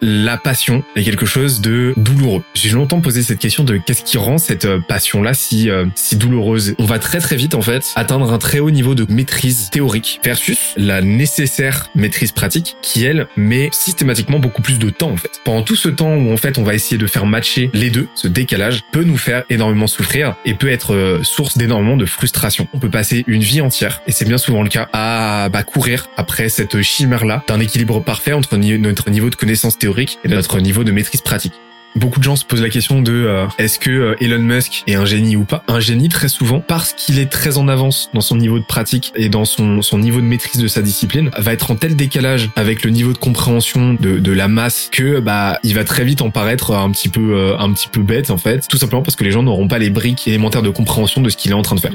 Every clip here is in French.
la passion est quelque chose de douloureux. J'ai longtemps posé cette question de qu'est-ce qui rend cette euh, passion-là si, euh, si douloureuse. On va très très vite en fait atteindre un très haut niveau de maîtrise théorique versus la nécessaire maîtrise pratique qui elle met systématiquement beaucoup plus de temps en fait. Pendant tout ce temps où en fait on va essayer de faire matcher les deux, ce décalage peut nous faire énormément souffrir et peut être euh, source d'énormément de frustration. On peut passer une vie entière et c'est bien souvent le cas à bah, courir après cette chimère-là d'un équilibre parfait entre notre niveau de connaissance théorique et notre niveau de maîtrise pratique. Beaucoup de gens se posent la question de euh, est-ce que euh, Elon Musk est un génie ou pas? Un génie très souvent parce qu'il est très en avance dans son niveau de pratique et dans son, son niveau de maîtrise de sa discipline va être en tel décalage avec le niveau de compréhension de, de la masse que bah il va très vite en paraître un petit peu euh, un petit peu bête en fait tout simplement parce que les gens n'auront pas les briques élémentaires de compréhension de ce qu'il est en train de faire.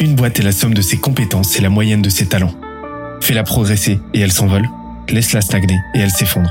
Une boîte est la somme de ses compétences et la moyenne de ses talents. Fais-la progresser et elle s'envole. Laisse-la stagner et elle s'effondre.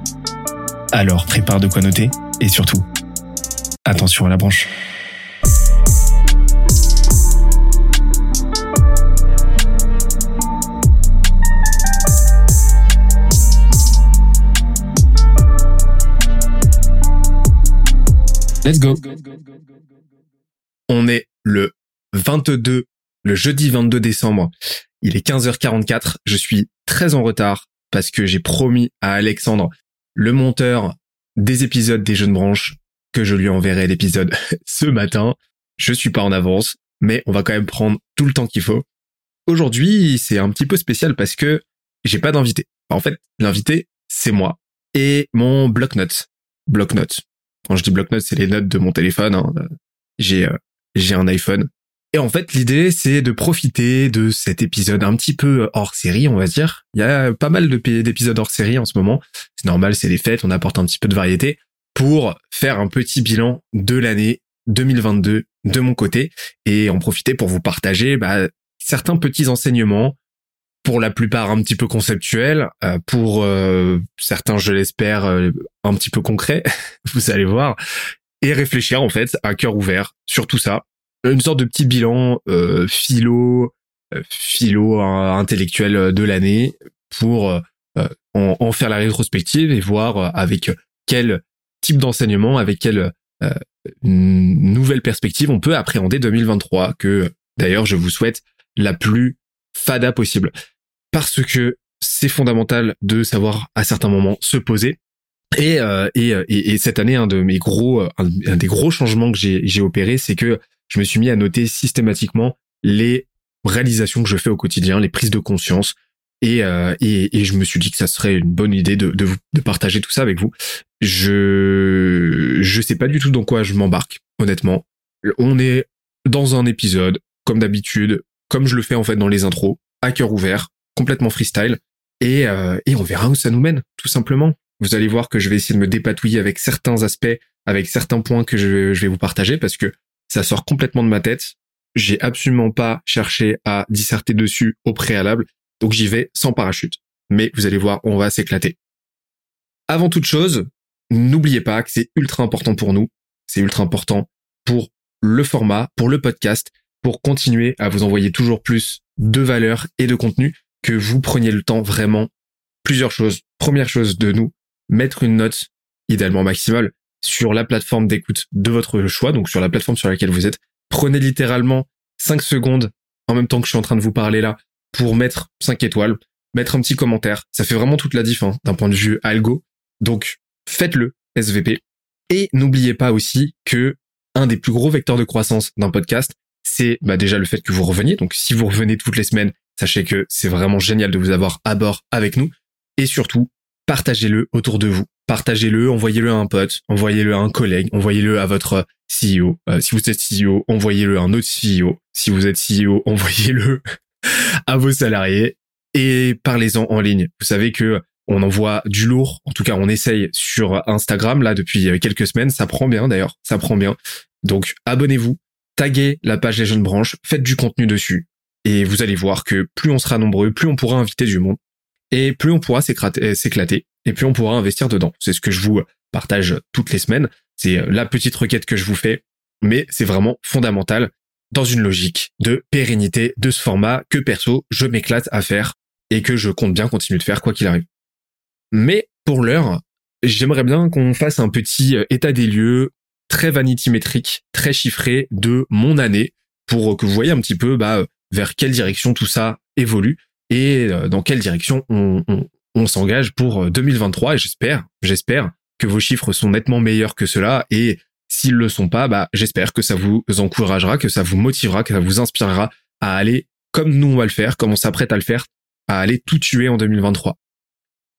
Alors prépare de quoi noter, et surtout, attention à la branche. Let's go. On est le 22, le jeudi 22 décembre. Il est 15h44. Je suis très en retard parce que j'ai promis à Alexandre, le monteur des épisodes des Jeunes Branches, que je lui enverrai l'épisode ce matin. Je suis pas en avance, mais on va quand même prendre tout le temps qu'il faut. Aujourd'hui, c'est un petit peu spécial parce que j'ai pas d'invité. En fait, l'invité, c'est moi et mon bloc-notes. Bloc-notes. Quand je dis bloc-notes, c'est les notes de mon téléphone. Hein. J'ai euh, j'ai un iPhone. Et en fait, l'idée, c'est de profiter de cet épisode un petit peu hors série, on va dire. Il y a pas mal d'épisodes hors série en ce moment. C'est normal, c'est les fêtes, on apporte un petit peu de variété pour faire un petit bilan de l'année 2022 de mon côté et en profiter pour vous partager bah, certains petits enseignements pour la plupart un petit peu conceptuels, euh, pour euh, certains, je l'espère, euh, un petit peu concrets, vous allez voir, et réfléchir en fait à cœur ouvert sur tout ça. Une sorte de petit bilan philo, philo intellectuel de l'année pour en, en, faire la rétrospective et voir avec quel type d'enseignement, avec quelle euh, nouvelle perspective on peut appréhender 2023, que d'ailleurs je vous souhaite la plus fada possible. Parce que c'est fondamental de savoir à certains moments se poser. Et, euh, et, et, cette année, un de mes gros, un, des gros changements que j'ai opéré, c'est que je me suis mis à noter systématiquement les réalisations que je fais au quotidien, les prises de conscience, et, euh, et, et, je me suis dit que ça serait une bonne idée de, de, de partager tout ça avec vous. Je je sais pas du tout dans quoi je m'embarque, honnêtement. On est dans un épisode, comme d'habitude, comme je le fais en fait dans les intros, à cœur ouvert, complètement freestyle, et, euh, et on verra où ça nous mène, tout simplement. Vous allez voir que je vais essayer de me dépatouiller avec certains aspects, avec certains points que je, je vais vous partager, parce que ça sort complètement de ma tête. J'ai absolument pas cherché à disserter dessus au préalable. Donc j'y vais sans parachute. Mais vous allez voir, on va s'éclater. Avant toute chose, n'oubliez pas que c'est ultra important pour nous. C'est ultra important pour le format, pour le podcast, pour continuer à vous envoyer toujours plus de valeur et de contenu, que vous preniez le temps vraiment. Plusieurs choses. Première chose de nous, mettre une note, idéalement maximale, sur la plateforme d'écoute de votre choix, donc sur la plateforme sur laquelle vous êtes. Prenez littéralement 5 secondes en même temps que je suis en train de vous parler là pour mettre 5 étoiles, mettre un petit commentaire. Ça fait vraiment toute la diff hein, d'un point de vue algo. Donc faites-le, SVP. Et n'oubliez pas aussi que un des plus gros vecteurs de croissance d'un podcast, c'est bah, déjà le fait que vous reveniez. Donc si vous revenez toutes les semaines, sachez que c'est vraiment génial de vous avoir à bord avec nous. Et surtout, partagez-le autour de vous. Partagez-le, envoyez-le à un pote, envoyez-le à un collègue, envoyez-le à votre CEO. Euh, si vous êtes CEO, envoyez-le à un autre CEO. Si vous êtes CEO, envoyez-le à vos salariés et parlez-en en ligne. Vous savez que On envoie du lourd. En tout cas, on essaye sur Instagram là depuis quelques semaines. Ça prend bien d'ailleurs. Ça prend bien. Donc abonnez-vous, taguez la page Les Jeunes Branches, faites du contenu dessus. Et vous allez voir que plus on sera nombreux, plus on pourra inviter du monde. Et plus on pourra s'éclater. Et plus on pourra investir dedans. C'est ce que je vous partage toutes les semaines. C'est la petite requête que je vous fais. Mais c'est vraiment fondamental dans une logique de pérennité de ce format que perso, je m'éclate à faire et que je compte bien continuer de faire quoi qu'il arrive. Mais pour l'heure, j'aimerais bien qu'on fasse un petit euh, état des lieux très vanitymétrique, très chiffré de mon année pour que vous voyez un petit peu bah, vers quelle direction tout ça évolue et euh, dans quelle direction on, on s'engage pour 2023 euh, et j'espère, j'espère que vos chiffres sont nettement meilleurs que cela et S'ils le sont pas, bah, j'espère que ça vous encouragera, que ça vous motivera, que ça vous inspirera à aller comme nous on va le faire, comme on s'apprête à le faire, à aller tout tuer en 2023.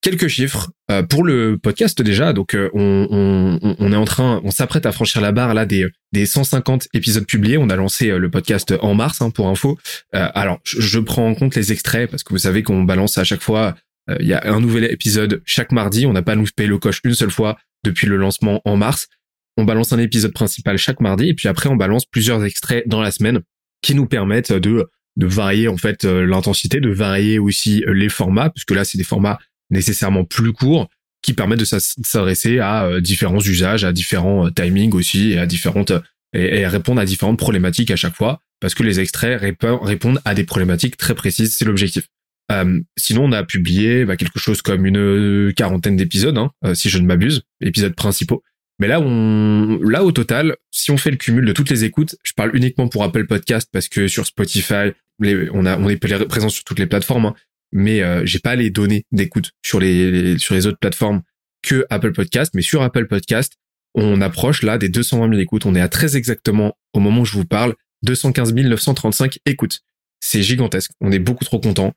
Quelques chiffres euh, pour le podcast déjà. Donc euh, on, on, est en train, on s'apprête à franchir la barre là des, des 150 épisodes publiés. On a lancé euh, le podcast en mars hein, pour info. alors je, prends en compte les extraits parce que vous savez qu'on balance à chaque fois. Il y a un nouvel épisode chaque mardi. On n'a pas loupé le coche une seule fois depuis le lancement en mars on balance un épisode principal chaque mardi et puis après on balance plusieurs extraits dans la semaine qui nous permettent de de varier en fait euh, l'intensité, de varier aussi euh, les formats puisque là c'est des formats nécessairement plus courts qui permettent de s'adresser à euh, différents usages, à différents timings aussi et à différentes et, répondre à différentes problématiques à chaque fois parce que les extraits répondent à des problématiques très précises, c'est l'objectif. Sinon, on a publié bah, quelque chose comme une quarantaine d'épisodes, hein, si je ne m'abuse, épisodes principaux, mais là, on, là, au total, si on fait le cumul de toutes les écoutes, je parle uniquement pour Apple Podcast parce que sur Spotify, on est présent sur toutes les plateformes, hein, mais euh, j'ai pas les données d'écoute sur les, sur les autres plateformes que Apple Podcast. Mais sur Apple Podcast, on approche là des 220 000 écoutes. On est à très exactement au moment où je vous parle 215 935 écoutes. C'est gigantesque. On est beaucoup trop content.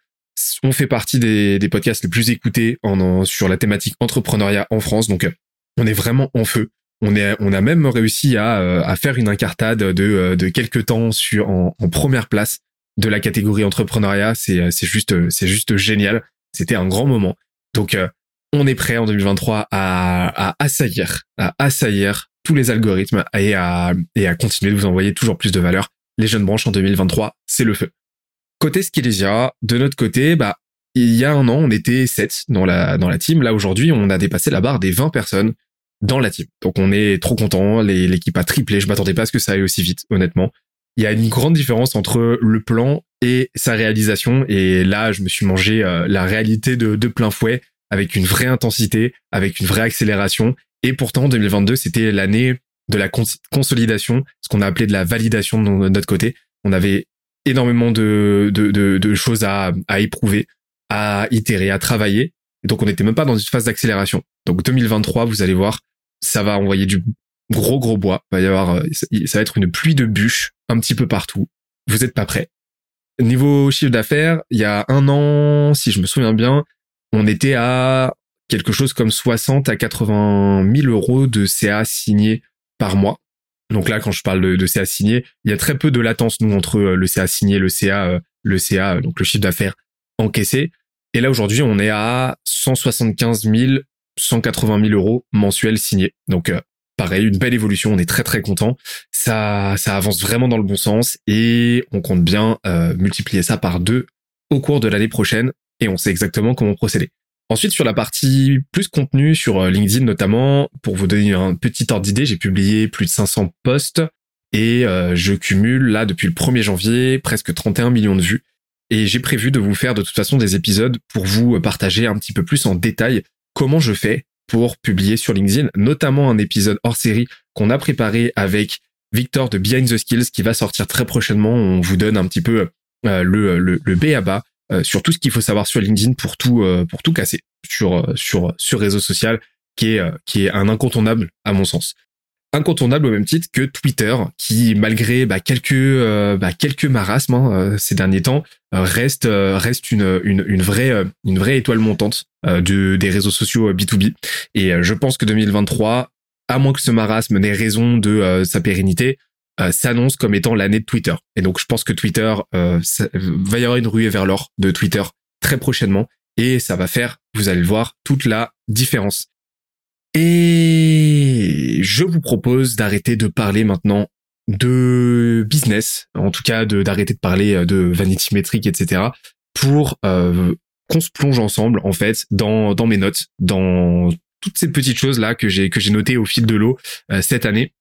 On fait partie des, podcasts les plus écoutés en, sur la thématique entrepreneuriat en France. Donc on est vraiment en feu. On a même réussi à, euh, à faire une incartade de, euh, de quelques temps sur en, première place de la catégorie entrepreneuriat. C'est, euh, juste, génial. C'était un grand moment. Donc, on est prêt en 2023 à, à assaillir, à assaillir tous les algorithmes et à, et à continuer de vous envoyer toujours plus de valeur. Les jeunes branches en 2023, c'est le feu. Côté Skelesia, de notre côté, bah, il y a un an, on était 7 dans la, dans la team. Là, aujourd'hui, on a dépassé la barre des 20 personnes dans la team. Donc on est trop content, l'équipe a triplé, je m'attendais pas à ce que ça aille aussi vite, honnêtement. Il y a une grande différence entre le plan et sa réalisation et là je me suis mangé euh, la réalité de, de plein fouet avec une vraie intensité, avec une vraie accélération et pourtant 2022 c'était l'année de la consolidation, ce qu'on a appelé de la validation de notre côté. On avait énormément de, de, de, choses à, à éprouver, à itérer, à travailler. Donc on n'était même pas dans une phase d'accélération. Donc 2023, vous allez voir, ça va envoyer du gros gros bois. va y avoir, ça va être une pluie de bûches un petit peu partout. Vous êtes pas prêts. Niveau chiffre d'affaires, il y a un an, si je me souviens bien, on était à quelque chose comme 60 à 80 000 euros de CA signé par mois. Donc là, quand je parle de, CA signé, il y a très peu de latence nous entre euh, le CA signé, le CA, euh, le CA, donc le chiffre d'affaires encaissé. Et là aujourd'hui, on est à 175 000 180 000 euros mensuels signés. Donc euh, pareil, une belle évolution, on est très très content. Ça, ça avance vraiment dans le bon sens et on compte bien euh, multiplier ça par deux au cours de l'année prochaine et on sait exactement comment procéder. Ensuite, sur la partie plus contenu, sur euh, LinkedIn notamment, pour vous donner un petit ordre d'idée, j'ai publié plus de 500 posts et je cumule là depuis le 1er janvier presque 31 millions de vues. Et j'ai prévu de vous faire de toute façon des épisodes pour vous partager un petit peu plus en détail comment je fais pour publier sur LinkedIn, notamment un épisode hors série qu'on a préparé avec Victor de Behind the Skills qui va sortir très prochainement. On vous donne un petit peu euh, le, le, le B à bas euh, sur tout ce qu'il faut savoir sur LinkedIn pour tout euh, pour tout casser sur sur sur réseau social qui est qui est un incontournable à mon sens incontournable au même titre que Twitter, qui malgré bah, quelques euh, bah, quelques marasmes hein, euh, ces derniers temps euh, reste reste une, une, une vraie une vraie étoile montante de, des réseaux sociaux B2B. Et je pense que 2023, à moins que ce marasme n'ait raison de sa pérennité, s'annonce comme étant l'année de Twitter. Et donc je pense que Twitter va y avoir une ruée vers l'or de Twitter très prochainement. et ça va faire, vous allez le voir, toute la différence. Et je vous propose d'arrêter de parler maintenant de business, en tout cas d'arrêter de parler de vanity metric, etc. pour euh, qu'on se plonge ensemble en fait dans dans mes notes, dans toutes ces petites choses là que j'ai que j'ai notées au fil de l'eau euh, cette année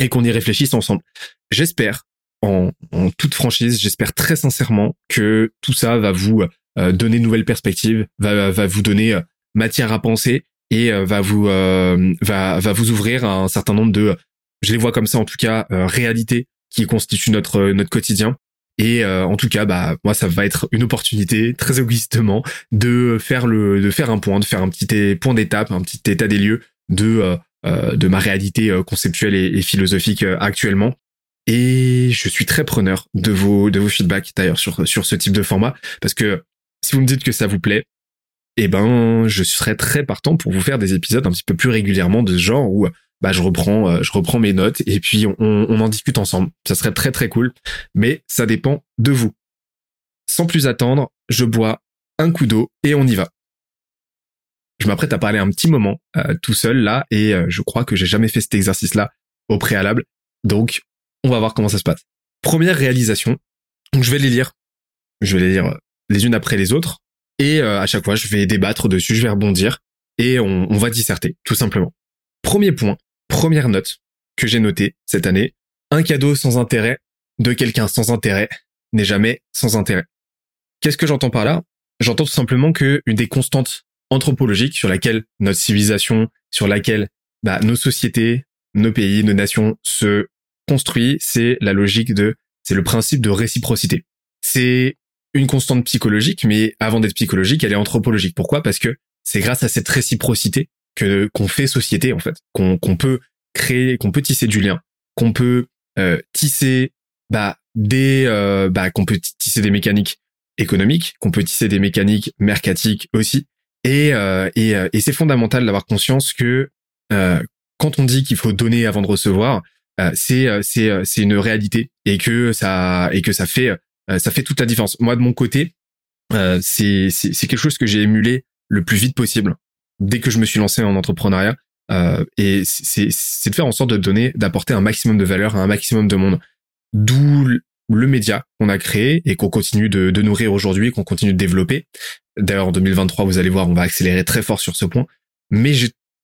et qu'on y réfléchisse ensemble. J'espère en, en toute franchise, j'espère très sincèrement que tout ça va vous euh, donner de nouvelles perspectives, va va vous donner matière à penser et va vous va va vous ouvrir à un certain nombre de je les vois comme ça en tout cas, euh, réalité qui constitue notre euh, notre quotidien. Et euh, en tout cas, bah moi ça va être une opportunité très égoïstement de faire le de faire un point, de faire un petit point d'étape, un petit état des lieux de de ma réalité conceptuelle et, philosophique actuellement. Et je suis très preneur de vos de vos feedbacks d'ailleurs sur sur ce type de format parce que si vous me dites que ça vous plaît, eh ben je serais très partant pour vous faire des épisodes un petit peu plus régulièrement de ce genre où bah je reprends euh, je reprends mes notes et puis on, on en discute ensemble. Ça serait très très cool, mais ça dépend de vous. Sans plus attendre, je bois un coup d'eau et on y va. Je m'apprête à parler un petit moment euh, tout seul là et euh, je crois que j'ai jamais fait cet exercice là au préalable. Donc on va voir comment ça se passe. Première réalisation. Donc je vais les lire. Je vais les lire les unes après les autres et à chaque fois je vais débattre dessus, je vais rebondir et on, on va disserter tout simplement. Premier point, première note que j'ai notée cette année, un cadeau sans intérêt de quelqu'un sans intérêt n'est jamais sans intérêt. Qu'est-ce que j'entends par là? J'entends tout simplement que une des constantes anthropologiques sur laquelle notre civilisation, sur laquelle bah, nos sociétés, nos pays, nos nations se construisent, c'est la logique de, c'est le principe de réciprocité. C'est une constante psychologique, mais avant d'être psychologique, elle est anthropologique. Pourquoi? Parce que c'est grâce à cette réciprocité que qu'on fait société en fait, qu'on qu'on peut créer, qu'on peut tisser du lien, qu'on peut euh, tisser bah des euh, bah qu'on peut tisser des mécaniques économiques, qu'on peut tisser des mécaniques mercatiques aussi. Et euh, et, et c'est fondamental d'avoir conscience que quand on dit qu'il faut donner avant de recevoir, c'est c'est c'est une réalité et que ça et que ça fait ça fait toute la différence. Moi de mon côté, c'est c'est quelque chose que j'ai émulé le plus vite possible dès que je me suis lancé en entrepreneuriat. Euh, et c'est de faire en sorte de donner, d'apporter un maximum de valeur à un maximum de monde. D'où le média qu'on a créé et qu'on continue de, de nourrir aujourd'hui, qu'on continue de développer. D'ailleurs, en 2023, vous allez voir, on va accélérer très fort sur ce point. Mais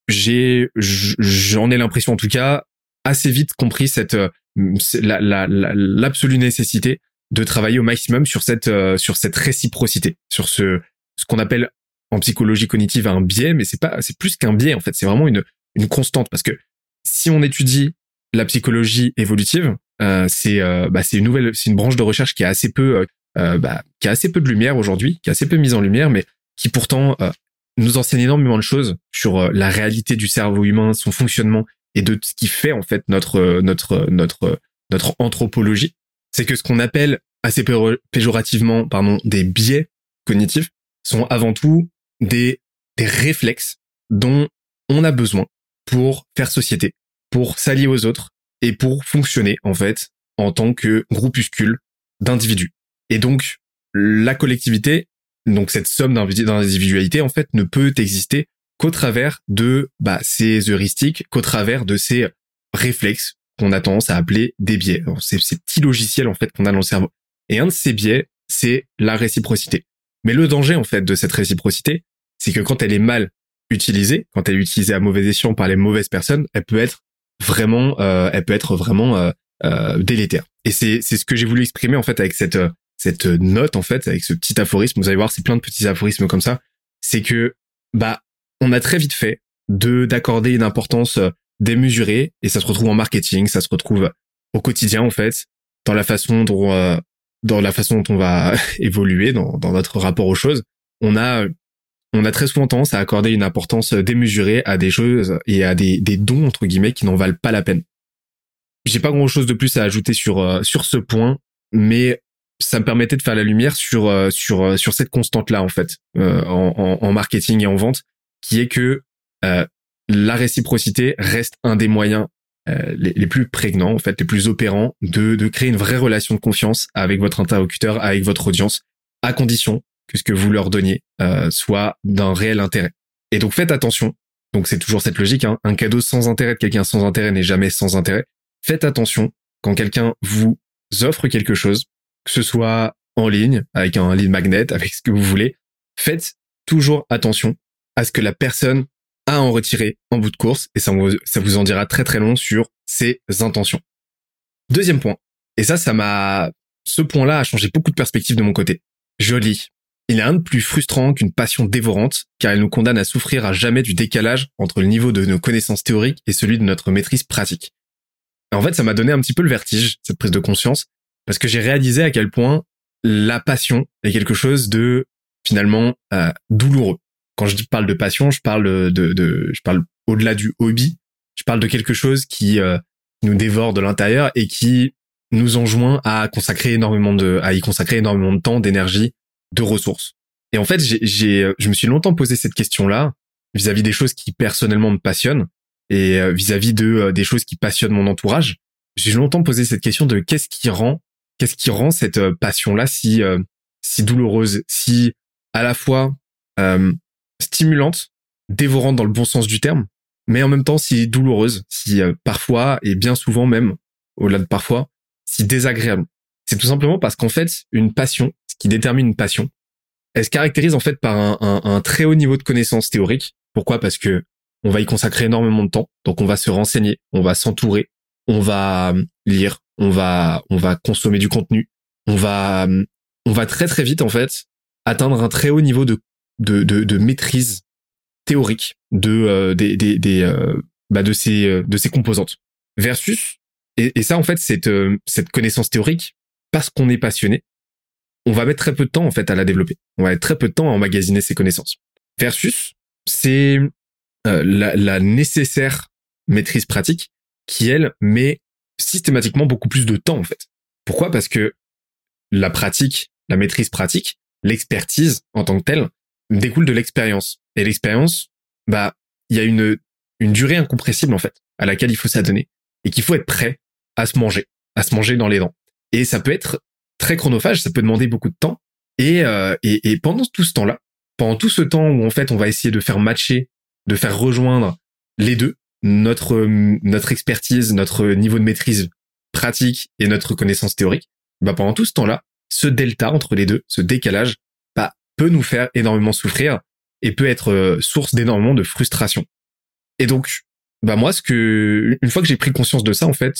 j'ai, j'en ai l'impression, en tout cas, assez vite compris cette, l'absolue la, nécessité de travailler au maximum sur cette, euh, sur cette réciprocité, sur ce, ce qu'on appelle en psychologie cognitive un biais, mais c'est pas, c'est plus qu'un biais en fait. C'est vraiment une une constante parce que si on étudie la psychologie évolutive, euh, c'est euh, bah, c'est une nouvelle, c'est une branche de recherche qui a assez peu, euh, euh bah, qui a assez peu de lumière aujourd'hui, qui a assez peu mise en lumière, mais qui pourtant euh, nous enseigne énormément de choses sur euh, la réalité du cerveau humain, son fonctionnement et de ce qui fait en fait notre notre notre notre anthropologie. C'est que ce qu'on appelle assez péjorativement, pardon, des biais cognitifs sont avant tout des, des réflexes dont on a besoin pour faire société, pour s'allier aux autres et pour fonctionner en fait en tant que groupuscule d'individus. Et donc la collectivité, donc cette somme d'individualité en fait ne peut exister qu'au travers de bah, ces heuristiques, qu'au travers de ces réflexes qu'on a tendance à appeler des biais. C'est ces petits logiciels en fait qu'on a dans le cerveau. Et un de ces biais, c'est la réciprocité. Mais le danger en fait de cette réciprocité, c'est que quand elle est mal utilisée, quand elle est utilisée à mauvais escient par les mauvaises personnes, elle peut être vraiment, euh, elle peut être vraiment euh, euh, délétère. Et c'est c'est ce que j'ai voulu exprimer en fait avec cette cette note en fait, avec ce petit aphorisme. Vous allez voir, c'est plein de petits aphorismes comme ça. C'est que bah on a très vite fait de d'accorder une importance démesurée et ça se retrouve en marketing, ça se retrouve au quotidien en fait, dans la façon dont dans la façon dont on va évoluer dans, dans notre rapport aux choses. On a on a très souvent tendance à accorder une importance démesurée à des choses et à des, des dons entre guillemets qui n'en valent pas la peine. J'ai pas grand chose de plus à ajouter sur euh, sur ce point, mais ça me permettait de faire la lumière sur euh, sur euh, sur cette constante là en fait en, en, marketing et en vente, qui est que la réciprocité reste un des moyens les, les, plus prégnants en fait, les plus opérants de de créer une vraie relation de confiance avec votre interlocuteur, avec votre audience, à condition que ce que vous leur donniez euh, soit d'un réel intérêt. Et donc faites attention. Donc c'est toujours cette logique. Hein. Un cadeau sans intérêt de quelqu'un sans intérêt n'est jamais sans intérêt. Faites attention quand quelqu'un vous offre quelque chose, que ce soit en ligne, avec un lead magnet, avec ce que vous voulez. Faites toujours attention à ce que la personne a en retiré en bout de course et ça vous, en dira très très long sur ses intentions. Deuxième point. Et ça, ça m'a, ce point-là a changé beaucoup de perspectives de mon côté. Joli. Il y a un de plus frustrant qu'une passion dévorante, car elle nous condamne à souffrir à jamais du décalage entre le niveau de nos connaissances théoriques et celui de notre maîtrise pratique. en fait, ça m'a donné un petit peu le vertige, cette prise de conscience, parce que j'ai réalisé à quel point la passion est quelque chose de finalement euh, douloureux. Quand je parle de passion, je parle de, de je parle au-delà du hobby, je parle de quelque chose qui euh, nous dévore de l'intérieur et qui nous enjoint à consacrer énormément de, à y consacrer énormément de temps, d'énergie, de ressources. Et en fait, j'ai, je me suis longtemps posé cette question-là vis-à-vis des choses qui personnellement me passionnent et euh, vis-à-vis de euh, des choses qui passionnent mon entourage. J'ai longtemps posé cette question de qu'est-ce qui rend, qu'est-ce qui rend cette euh, passion-là si si douloureuse, si à la fois stimulante, dévorante dans le bon sens du terme, mais en même temps si douloureuse, si parfois et bien souvent même au-delà de parfois, si désagréable. C'est tout simplement parce qu'en fait, une passion, ce qui détermine une passion, elle se caractérise en fait par un, très haut niveau de connaissances théoriques. Pourquoi? Parce que on va y consacrer énormément de temps. Donc on va se renseigner, on va s'entourer, on va euh, lire, on va on va consommer du contenu, on va euh, on va très très vite en fait atteindre un très haut niveau de de, de, maîtrise théorique de euh, des, des, des bah de ces de ces composantes versus et, ça en fait cette cette connaissance théorique parce qu'on est passionné, on va mettre très peu de temps en fait à la développer. On va mettre très peu de temps à emmagasiner ses connaissances. Versus, c'est euh, la, la, nécessaire maîtrise pratique qui elle met systématiquement beaucoup plus de temps en fait. Pourquoi? Parce que la pratique, la maîtrise pratique, l'expertise en tant que telle découle de l'expérience. Et l'expérience, bah, il y a une une durée incompressible en fait à laquelle il faut s'adonner et qu'il faut être prêt à se manger, à se manger dans les dents. Et ça peut être très chronophage, ça peut demander beaucoup de temps. Et, euh, et, et, pendant tout ce temps-là, pendant tout ce temps où en fait on va essayer de faire matcher, de faire rejoindre les deux, notre notre expertise, notre niveau de maîtrise pratique et notre connaissance théorique, bah pendant tout ce temps-là, ce delta entre les deux, ce décalage, bah, peut nous faire énormément souffrir et peut être euh, source d'énormément de frustration. Et donc, bah moi, ce que une fois que j'ai pris conscience de ça, en fait,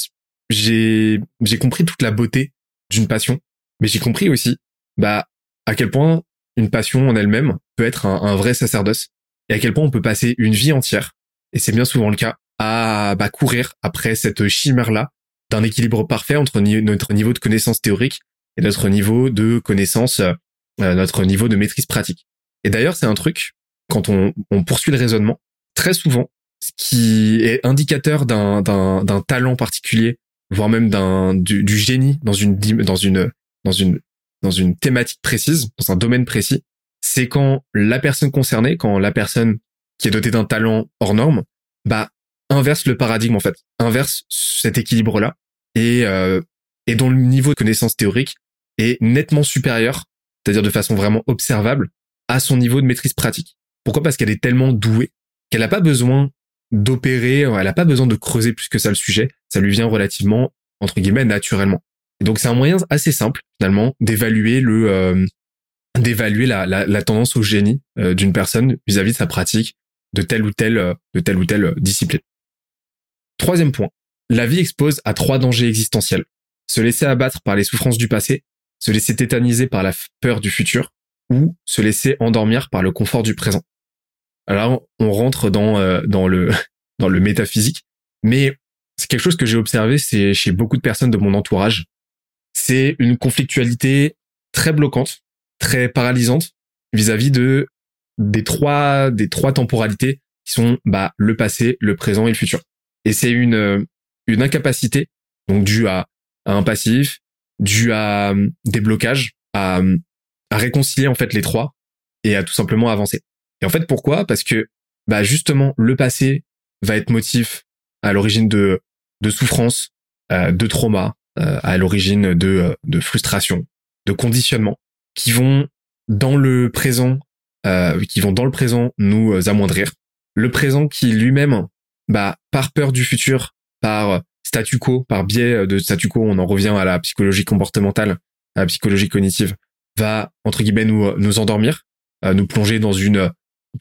j'ai j'ai compris toute la beauté d'une passion, mais j'ai compris aussi bah à quel point une passion en elle-même peut être un, vrai sacerdoce et à quel point on peut passer une vie entière et c'est bien souvent le cas à bah, courir après cette chimère là d'un équilibre parfait entre notre niveau de connaissance théorique et notre niveau de connaissance euh, notre niveau de maîtrise pratique. Et d'ailleurs, c'est un truc quand on, on poursuit le raisonnement, très souvent ce qui est indicateur d'un d'un talent particulier voire même d'un du, du, génie dans une dans une dans une dans une thématique précise, dans un domaine précis, c'est quand la personne concernée, quand la personne qui est dotée d'un talent hors norme, bah inverse le paradigme en fait, inverse cet équilibre là et euh, et dont le niveau de connaissance théorique est nettement supérieur, c'est-à-dire de façon vraiment observable à son niveau de maîtrise pratique. Pourquoi? Parce qu'elle est tellement douée qu'elle n'a pas besoin d'opérer, elle a pas besoin de creuser plus que ça le sujet, ça lui vient relativement entre guillemets naturellement. Et donc c'est un moyen assez simple finalement d'évaluer le euh, d'évaluer la, la, la, tendance au génie euh, d'une personne vis-à-vis de sa pratique de telle ou telle de telle ou telle discipline. Troisième point, la vie expose à trois dangers existentiels se laisser abattre par les souffrances du passé, se laisser tétaniser par la peur du futur ou se laisser endormir par le confort du présent. Alors on rentre dans euh, dans le dans le métaphysique, mais c'est quelque chose que j'ai observé chez beaucoup de personnes de mon entourage. C'est une conflictualité très bloquante, très paralysante vis-à-vis de des trois des trois temporalités qui sont bah le passé, le présent et le futur. Et c'est une une incapacité donc due à, un passif, due à des blocages, à, à réconcilier en fait les trois et à tout simplement avancer. Et en fait, pourquoi? Parce que bah justement, le passé va être motif à l'origine de de souffrance, euh, de trauma, euh, à l'origine de euh, de frustration, de conditionnement, qui vont dans le présent, euh, qui vont dans le présent nous amoindrir. Le présent qui lui-même, bah, par peur du futur, par statu quo, par biais de statu quo, on en revient à la psychologie comportementale, à la psychologie cognitive, va entre guillemets nous nous endormir, nous plonger dans une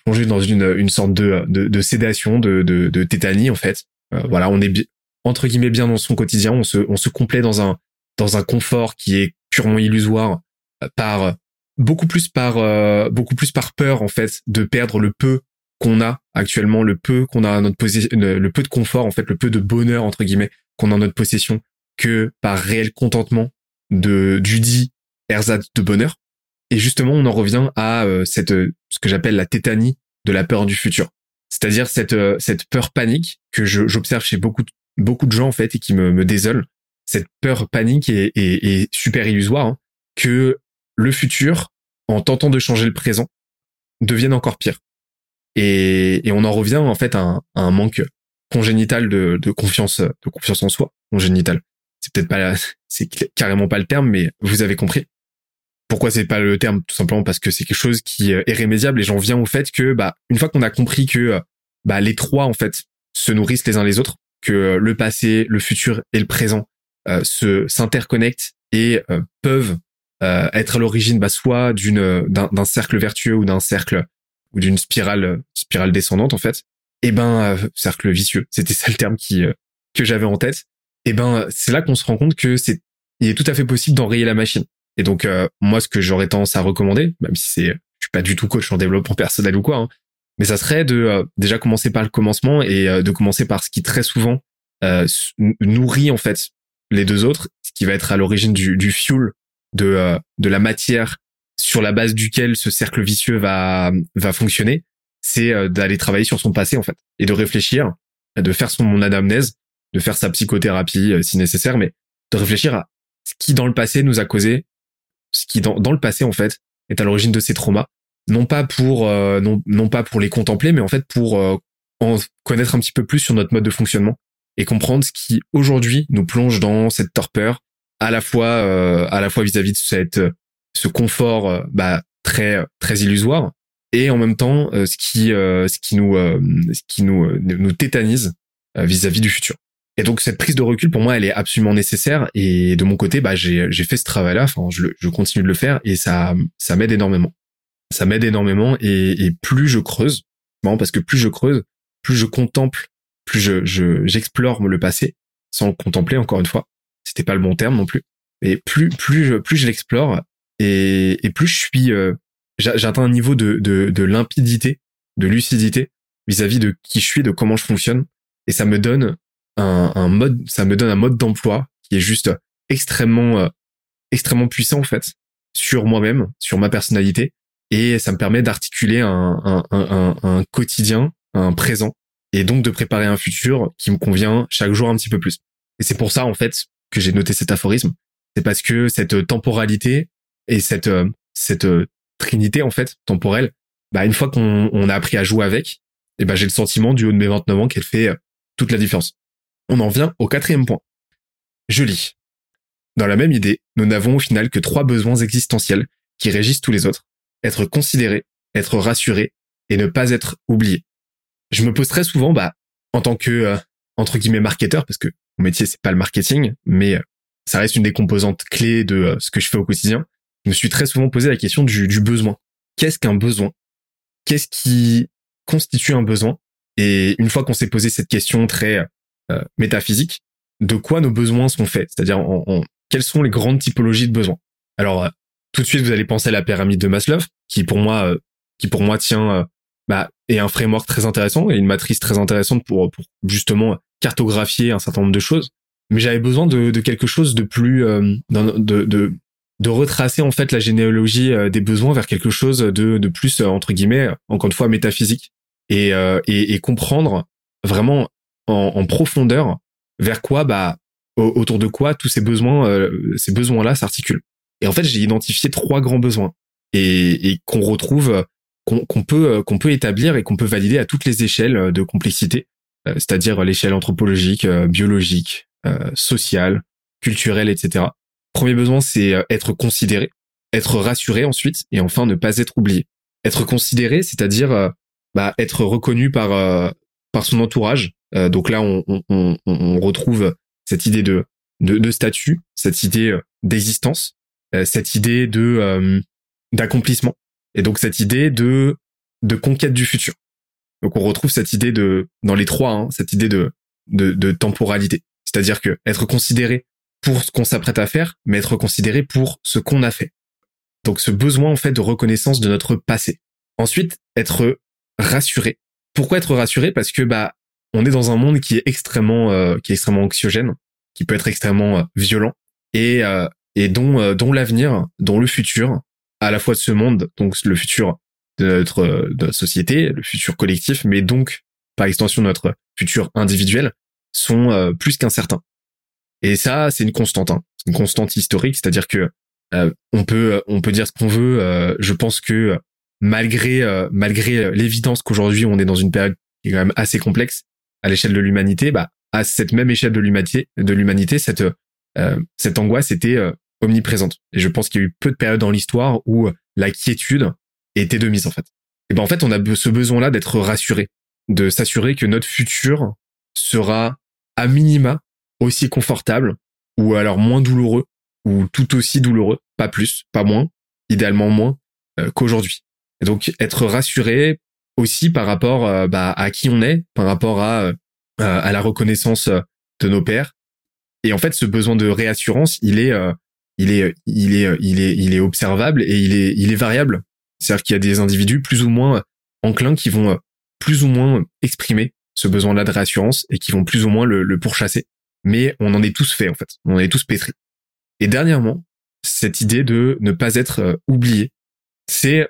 plonger dans une une sorte de de, de sédation, de, de, de tétanie en fait. voilà, on est entre guillemets bien dans son quotidien, on se on se complaît dans un dans un confort qui est purement illusoire euh, par beaucoup plus par euh, beaucoup plus par peur en fait de perdre le peu qu'on a actuellement, le peu qu'on a à notre possession, le peu de confort en fait, le peu de bonheur entre guillemets qu'on a en notre possession que par réel contentement de du dit ersatz de bonheur. Et justement, on en revient à euh, cette ce que j'appelle la tétanie de la peur du futur. C'est-à-dire cette cette peur panique que j'observe chez beaucoup beaucoup de gens en fait et qui me, me désole cette peur panique est, est, super illusoire, hein, que le futur, en tentant de changer le présent, devienne encore pire. Et, on en revient en fait à un, manque congénital de, confiance, de confiance en soi, congénital. C'est peut-être pas, c'est carrément pas le terme, mais vous avez compris. Pourquoi c'est pas le terme? Tout simplement parce que c'est quelque chose qui est rémédiable et j'en viens au fait que, bah, une fois qu'on a compris que, bah, les trois en fait se nourrissent les uns les autres, que le passé, le futur et le présent euh, se s'interconnectent et euh, peuvent euh, être à l'origine bah, soit d'une d'un cercle vertueux ou d'un cercle ou d'une spirale spirale descendante en fait et eh ben cercle vicieux. C'était ça le terme qui que j'avais en tête. Et eh ben c'est là qu'on se rend compte que c'est il est tout à fait possible d'enrayer la machine. Et donc moi ce que j'aurais tendance à recommander même si c'est je suis pas du tout coach en développement personnel ou quoi hein, mais ça serait de déjà commencer par le commencement et de commencer par ce qui très souvent nourrit en fait les deux autres, ce qui va être à l'origine du, du fuel de, euh, de la matière sur la base duquel ce cercle vicieux va, va fonctionner, c'est euh, d'aller travailler sur son passé en fait et de réfléchir, de faire son anamnèse, de faire sa psychothérapie euh, si nécessaire, mais de réfléchir à ce qui dans le passé nous a causé, ce qui dans, dans le passé en fait est à l'origine de ces traumas, non pas pour non, non pas pour les contempler, mais en fait pour en connaître un petit peu plus sur notre mode de fonctionnement et comprendre ce qui aujourd'hui nous plonge dans cette torpeur, à la fois euh, à la fois vis-à-vis de cette ce confort euh, bah, très très illusoire et en même temps euh, ce qui ce qui nous ce qui nous nous tétanise vis-à-vis du futur. Et donc cette prise de recul pour moi elle est absolument nécessaire et de mon côté bah j'ai j'ai fait ce travail là enfin je je continue de le faire et ça ça m'aide énormément. Ça m'aide énormément et, et plus je creuse, marrant parce que plus je creuse, plus je contemple plus je j'explore le passé sans le contempler encore une fois. C'était pas le bon terme non plus. Mais plus plus plus je l'explore et, et plus je suis euh, j'atteins un niveau de, de, de limpidité, de lucidité vis-à-vis de qui je suis, de comment je fonctionne et ça me donne un, un mode ça me donne un mode d'emploi qui est juste extrêmement euh, extrêmement puissant en fait sur moi-même, sur ma personnalité et ça me permet d'articuler un, un, un, un quotidien, un présent et donc de préparer un futur qui me convient chaque jour un petit peu plus. Et c'est pour ça en fait que j'ai noté cet aphorisme. C'est parce que cette temporalité et cette euh, cette euh, trinité en fait temporelle, bah une fois qu'on on a appris à jouer avec, et eh ben j'ai le sentiment du haut de mes 29 ans qu'elle fait euh, toute la différence. On en vient au quatrième point. Je lis. Dans la même idée, nous n'avons au final que trois besoins existentiels qui régissent tous les autres. Être considéré, être rassuré et ne pas être oublié je me pose très souvent, bah, en tant que euh, entre guillemets marketeur, parce que mon métier c'est pas le marketing, mais euh, ça reste une des composantes clés de euh, ce que je fais au quotidien. Je me suis très souvent posé la question du, besoin. Qu'est-ce qu'un besoin? Qu'est-ce qui constitue un besoin? Et une fois qu'on s'est posé cette question très métaphysique, de quoi nos besoins sont faits? C'est-à-dire, quelles sont les grandes typologies de besoins? Alors, tout de suite, vous allez penser à la pyramide de Maslow, qui pour moi, qui pour moi tient bah, et un framework très intéressant et une matrice très intéressante pour, pour justement cartographier un certain nombre de choses. Mais j'avais besoin de, de, quelque chose de plus, euh, de, de, de retracer en fait la généalogie euh, des besoins vers quelque chose de, de plus euh, entre guillemets, encore une fois métaphysique et, et, et comprendre vraiment en, en, profondeur vers quoi, bah, autour de quoi tous ces besoins, ces besoins-là s'articulent. Et en fait, j'ai identifié trois grands besoins et, et qu'on retrouve qu'on peut euh, qu'on peut établir et qu'on peut valider à toutes les échelles euh, de complexité, euh, c'est-à-dire l'échelle anthropologique, biologique, sociale, culturelle, etc. Premier besoin, c'est être considéré. être rassuré ensuite, et enfin ne pas être oublié. Être considéré, c'est-à-dire bah, être reconnu par par son entourage. Donc là, on, on, on, retrouve cette idée de, de, de statut, cette idée d'existence, cette idée de d'accomplissement, et donc cette idée de conquête du futur. Donc on retrouve cette idée de dans les trois, hein, cette idée de, temporalité, c'est-à-dire que être considéré pour ce qu'on s'apprête à faire, mais être considéré pour ce qu'on a fait. Donc ce besoin en fait de reconnaissance de notre passé. Ensuite, être rassuré. Pourquoi être rassuré? Parce que bah on est dans un monde qui est extrêmement euh, qui est extrêmement anxiogène, qui peut être extrêmement euh, violent et euh, et dont dont l'avenir, dont le futur à la fois de ce monde, donc le futur de notre, de notre société, le futur collectif, mais donc par extension notre futur individuel, sont plus qu'incertains. Et ça, c'est une constante, hein. une constante historique, c'est-à-dire que euh, on peut euh, on peut dire ce qu'on veut. Euh, je pense que malgré malgré l'évidence qu'aujourd'hui on est dans une période qui est quand même assez complexe à l'échelle de l'humanité, bah à cette même échelle de l'humanité de l'humanité cette cette angoisse était omniprésente. Et je pense qu'il y a eu peu de périodes dans l'histoire où la quiétude était de mise en fait. Et ben en fait on a ce besoin-là d'être rassuré, de s'assurer que notre futur sera à minima aussi confortable ou alors moins douloureux ou tout aussi douloureux, pas plus, pas moins, idéalement moins euh, qu'aujourd'hui. Et donc être rassuré aussi par rapport euh, bah, à qui on est, par rapport à euh, à la reconnaissance de nos pères. Et en fait, ce besoin de réassurance, il est il est il est il est il est observable et il est il est variable. C'est-à-dire qu'il y a des individus plus ou moins enclins qui vont plus ou moins exprimer ce besoin-là de réassurance et qui vont plus ou moins le, le pourchasser. Mais on en est tous fait en fait, on en est tous pétris. Et dernièrement, cette idée de ne pas être euh, oublié, c'est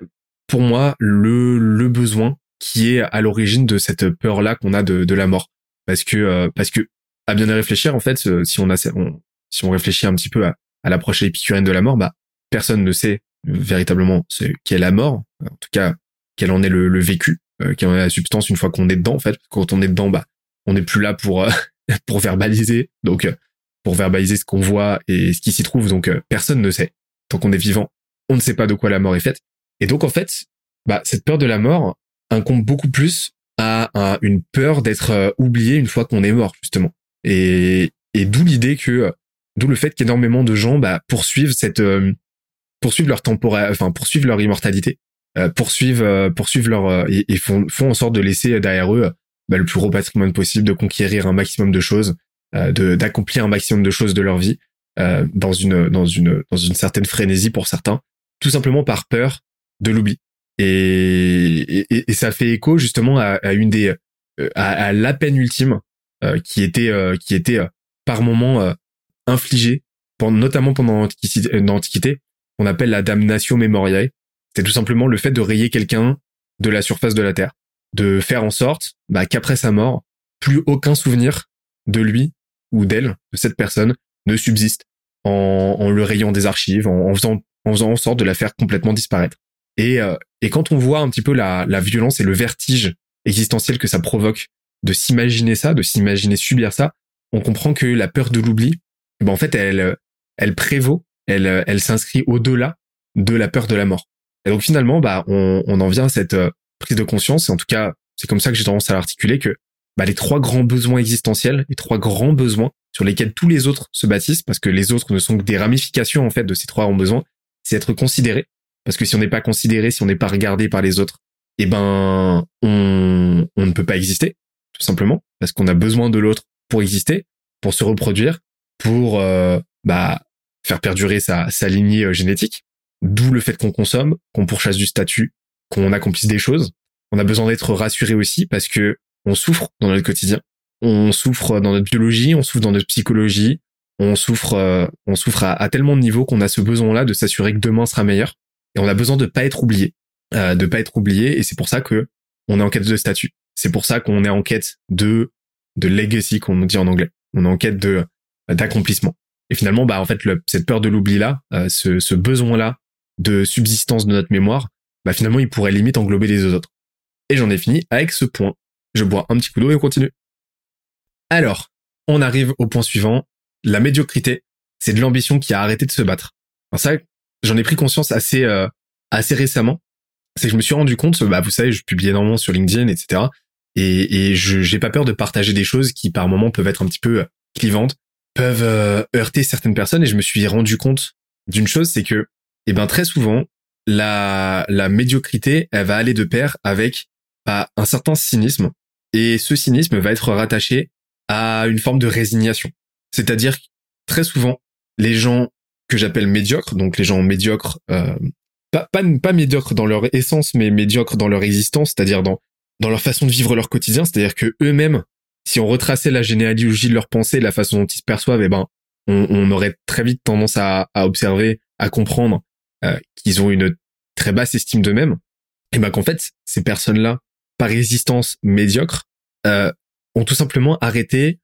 pour moi le, le besoin qui est à l'origine de cette peur là qu'on a de, de la mort parce que euh, parce que à bien y réfléchir en fait euh, si on a si on réfléchit un petit peu à, à l'approche épicurienne de la mort bah personne ne sait véritablement ce qu'est la mort en tout cas quel en est le, vécu euh, quelle en est la substance une fois qu'on est dedans en fait quand on est dedans bah on n'est plus là pour pour verbaliser donc pour verbaliser ce qu'on voit et ce qui s'y trouve. Donc euh, personne ne sait. Tant qu'on est vivant, on ne sait pas de quoi la mort est faite. Et donc en fait, bah, cette peur de la mort incombe beaucoup plus à, une peur d'être euh, oublié une fois qu'on est mort justement. Et, et d'où l'idée que, euh, d'où le fait qu'énormément de gens bah, poursuivent cette poursuivent leur temporaire, enfin poursuivent leur immortalité, poursuivent poursuivent leur et, font font en sorte de laisser derrière eux bah, le plus gros patrimoine possible, de conquérir un maximum de choses, euh, de d'accomplir un maximum de choses de leur vie euh, dans une dans une dans une certaine frénésie pour certains, tout simplement par peur de l'oubli. Et, et, et, ça fait écho justement à, à une des euh, à, à, la peine ultime euh, qui était qui était par moment infligée, pendant, notamment pendant l'Antiquité, qu'on appelle la damnatio memoriae. C'est tout simplement le fait de rayer quelqu'un de la surface de la terre, de faire en sorte bah, qu'après sa mort, plus aucun souvenir de lui ou d'elle, de cette personne, ne subsiste en, en le rayant des archives, en, faisant, en faisant en sorte de la faire complètement disparaître. Et, euh, et quand on voit un petit peu la, la violence et le vertige existentiel que ça provoque de s'imaginer ça, de s'imaginer subir ça, on comprend que la peur de l'oubli, ben en fait, elle, elle prévaut, elle, elle s'inscrit au-delà de la peur de la mort. Et donc finalement, bah, on, on en vient à cette euh, prise de conscience, et en tout cas, c'est comme ça que j'ai tendance à l'articuler, que bah, les trois grands besoins existentiels, les trois grands besoins sur lesquels tous les autres se bâtissent, parce que les autres ne sont que des ramifications en fait de ces trois grands besoins, c'est être considéré. Parce que si on n'est pas considéré, si on n'est pas regardé par les autres, eh ben on, on ne peut pas exister, tout simplement, parce qu'on a besoin de l'autre pour exister, pour se reproduire, pour euh, bah, faire perdurer sa, sa lignée euh, génétique. D'où le fait qu'on consomme, qu'on pourchasse du statut, qu'on accomplisse des choses. On a besoin d'être rassuré aussi parce que on souffre dans notre quotidien, on souffre dans notre biologie, on souffre dans notre psychologie, on souffre, euh, on souffre à, tellement de niveaux qu'on a ce besoin-là de s'assurer que demain sera meilleur. Et on a besoin de pas être oublié, euh, de pas être oublié. Et c'est pour ça que on est en quête de statut. C'est pour ça qu'on est en quête de de legacy, qu'on dit en anglais. On est en quête de d'accomplissement. Et finalement, bah en fait, cette peur de l'oubli là, euh, ce, ce besoin-là de subsistance de notre mémoire, bah finalement, il pourrait limite englober les autres. Et j'en ai fini avec ce point je bois un petit coup d'eau et on continue. Alors, on arrive au point suivant. La médiocrité, c'est de l'ambition qui a arrêté de se battre. Alors ça, j'en ai pris conscience assez assez récemment, c'est que je me suis rendu compte, bah vous savez, je publie énormément sur LinkedIn, etc. Et, et je j'ai pas peur de partager des choses qui par moments peuvent être un petit peu clivantes, peuvent heurter certaines personnes. Et je me suis rendu compte d'une chose, c'est que, eh ben très souvent, la la médiocrité, elle va aller de pair avec bah, un certain cynisme. Et ce cynisme va être rattaché à une forme de résignation. C'est-à-dire très souvent, les gens que j'appelle médiocres, donc les gens médiocres, euh, pas, pas, pas médiocres dans leur essence, mais médiocres dans leur existence, c'est-à-dire dans, dans leur façon de vivre leur quotidien, c'est-à-dire que eux-mêmes, si on retraçait la généalogie de leur pensée, la façon dont ils se perçoivent, eh ben, on, on aurait très vite tendance à, à observer, à comprendre euh, qu'ils ont une très basse estime d'eux-mêmes, et ben qu'en fait, ces personnes-là, par résistance médiocre, euh, ont tout simplement arrêté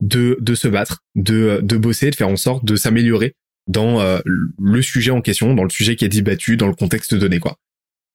de, de se battre, de, de bosser, de faire en sorte de s'améliorer dans euh, le sujet en question, dans le sujet qui est débattu, dans le contexte donné, quoi.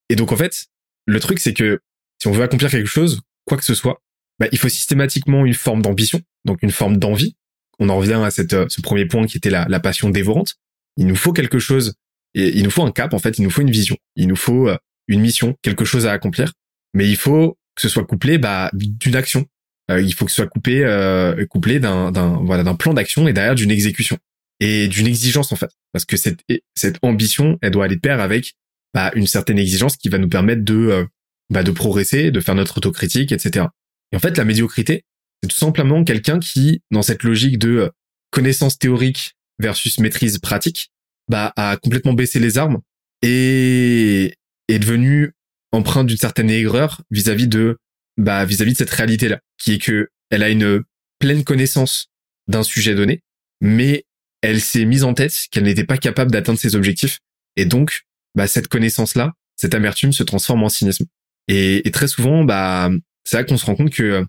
Et donc en fait, le truc c'est que si on veut accomplir quelque chose, quoi que ce soit, bah, il faut systématiquement une forme d'ambition, donc une forme d'envie. On en revient à cette, euh, ce premier point qui était la, la passion dévorante. Il nous faut quelque chose, il nous faut un cap en fait, il nous faut une vision, il nous faut euh, une mission, quelque chose à accomplir, mais il faut que ce soit couplé bah, d'une action. Euh, il faut que ce soit coupé, euh, couplé d'un, d'un, voilà, d'un plan d'action et derrière d'une exécution et d'une exigence en fait, parce que cette, cette ambition, elle doit aller de pair avec bah, une certaine exigence qui va nous permettre de, euh, bah, de progresser, de faire notre autocritique, etc. Et en fait, la médiocrité, c'est tout simplement quelqu'un qui, dans cette logique de euh, connaissance théorique versus maîtrise pratique, bah, a complètement baissé les armes et est devenu empreinte d'une certaine aigreur vis-à-vis de bah vis-à-vis de cette réalité là qui est que elle a une pleine connaissance d'un sujet donné mais elle s'est mise en tête qu'elle n'était pas capable d'atteindre ses objectifs et donc bah cette connaissance là cette amertume se transforme en cynisme. Et, et très souvent bah c'est là qu'on se rend compte que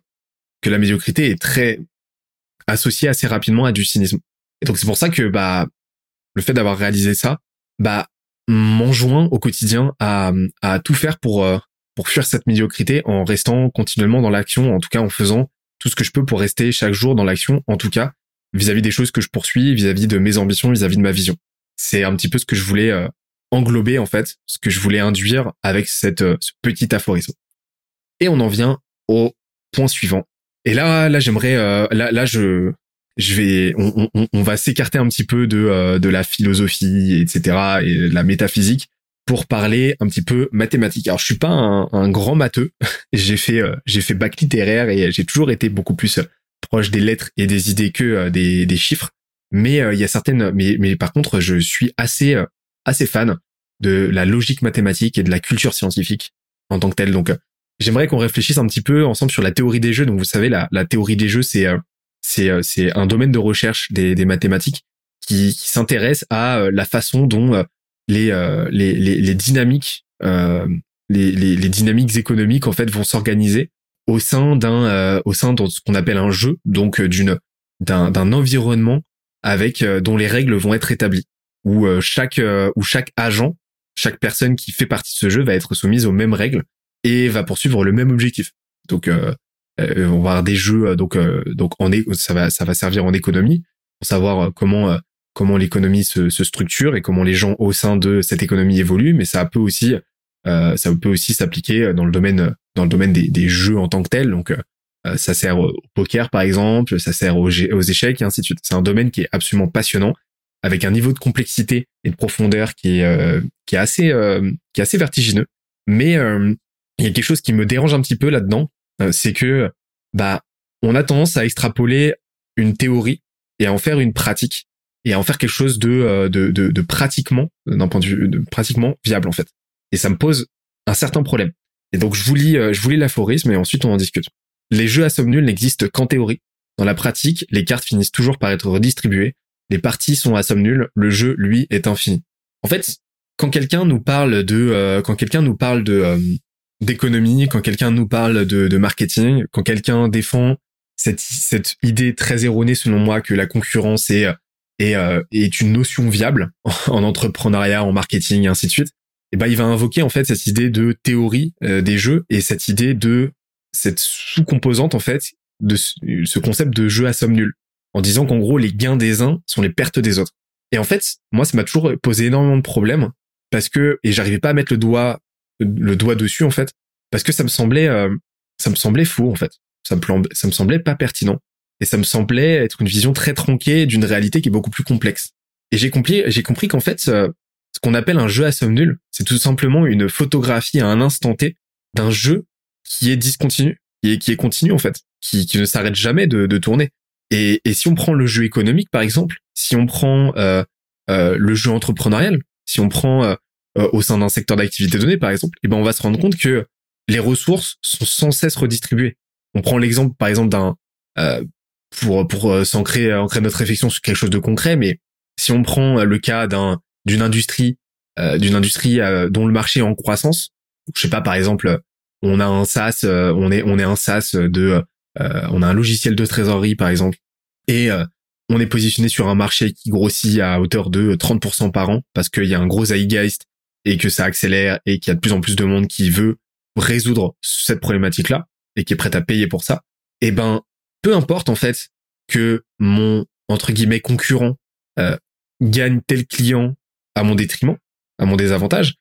que la médiocrité est très associée assez rapidement à du cynisme et donc c'est pour ça que bah le fait d'avoir réalisé ça bah m'enjoint au quotidien à, à tout faire pour euh, pour fuir cette médiocrité en restant continuellement dans l'action, en tout cas en faisant tout ce que je peux pour rester chaque jour dans l'action, en tout cas vis-à-vis des choses que je poursuis, vis-à-vis de mes ambitions, vis-à-vis de ma vision. C'est un petit peu ce que je voulais euh, englober en fait, ce que je voulais induire avec cette euh, ce petit aphorisme. Et on en vient point suivant. Et là, là, j'aimerais, là, là, je, je vais, on, on, on va s'écarter un petit peu de, euh, de la philosophie, etc. et de la métaphysique pour parler un petit peu mathématiques. Alors je suis pas un, un grand matheux, j'ai fait euh, j'ai fait bac littéraire et j'ai toujours été beaucoup plus euh, proche des lettres et des idées que des, des chiffres. Mais il y a certaines, mais mais par contre je suis assez assez fan de la logique mathématique et de la culture scientifique en tant que telle. Donc j'aimerais qu'on réfléchisse un petit peu ensemble sur la théorie des jeux. Donc vous savez la, la théorie des jeux c'est c'est euh, c'est un domaine de recherche des, des mathématiques qui, qui s'intéresse à euh, la façon dont euh, les, les, les, les dynamiques les, les, les, dynamiques économiques en fait vont s'organiser au sein d'un au sein de ce qu'on appelle un jeu donc d'une d'un d'un environnement avec dont les règles vont être établies où chaque où chaque agent chaque personne qui fait partie de ce jeu va être soumise aux mêmes règles et va poursuivre le même objectif. Donc euh, on va avoir des jeux euh, donc euh, donc en ça va ça va servir en économie pour savoir comment comment l'économie se, se, structure et comment les gens au sein de cette économie évoluent. Mais ça peut aussi ça peut aussi s'appliquer dans le domaine dans le domaine des, des jeux en tant que tel donc ça sert au poker par exemple ça sert aux, aux échecs et ainsi de suite. C'est un domaine qui est absolument passionnant avec un niveau de complexité et de profondeur qui est qui est assez qui est assez vertigineux. Mais il y a quelque chose qui me dérange un petit peu là-dedans euh, c'est que bah on a tendance à extrapoler une théorie et à en faire une pratique et à en faire quelque chose de euh, de, de, de pratiquement d'un point de vue de pratiquement viable en fait. Et ça me pose un certain problème. Et donc je vous lis euh, je vous lis l'aphorisme et ensuite on en discute. Les jeux à somme nulle n'existent qu'en théorie. Dans la pratique, les cartes finissent toujours par être redistribuées. Les parties sont à somme nulle. Le jeu, lui, est infini. En fait, quand quelqu'un nous parle de quand quelqu'un nous parle de d'économie, quand quelqu'un nous parle de, de marketing, quand quelqu'un défend cette, cette idée très erronée selon moi que la concurrence est, est, euh, est une notion viable en entrepreneuriat, en marketing et ainsi de suite, et eh ben il va invoquer en fait cette idée de théorie euh, des jeux et cette idée de cette sous-composante en fait de ce concept de jeu à somme nulle en disant qu'en gros les gains des uns sont les pertes des autres. Et en fait, moi, ça m'a toujours posé énormément de problèmes parce que et j'arrivais pas à mettre le doigt le doigt dessus en fait parce que ça me semblait euh, ça me semblait faux en fait. Ça me ça me semblait pas pertinent et ça me semblait être une vision très tronquée d'une réalité qui est beaucoup plus complexe. Et j'ai compris j'ai compris qu'en fait ce qu'on appelle un jeu à somme nulle, c'est tout simplement une photographie à un instant T d'un jeu qui est discontinu, qui est, qui est continu en fait, qui, qui ne s'arrête jamais de, tourner. Et, et si on prend le jeu économique par exemple, si on prend euh, euh, le jeu entrepreneurial, si on prend euh, euh, au sein d'un secteur d'activité donné par exemple, et eh ben on va se rendre compte que les ressources sont sans cesse redistribuées. On prend l'exemple par exemple d'un euh, pour pour s'ancrer ancrer notre réflexion sur quelque chose de concret, mais si on prend le cas d'un d'une industrie d'une industrie dont le marché est en croissance, je sais pas par exemple on a un SaaS, on est on est un SaaS de on a un logiciel de trésorerie par exemple et on est positionné sur un marché qui grossit à hauteur de 30% par an parce qu'il y a un gros zeitgeist et que ça accélère et qu'il y a de plus en plus de monde qui veut résoudre cette problématique-là et qui est prêt à payer pour ça. Eh ben, peu importe en fait que mon entre guillemets concurrent euh, gagne tel client à mon détriment, à mon désavantage.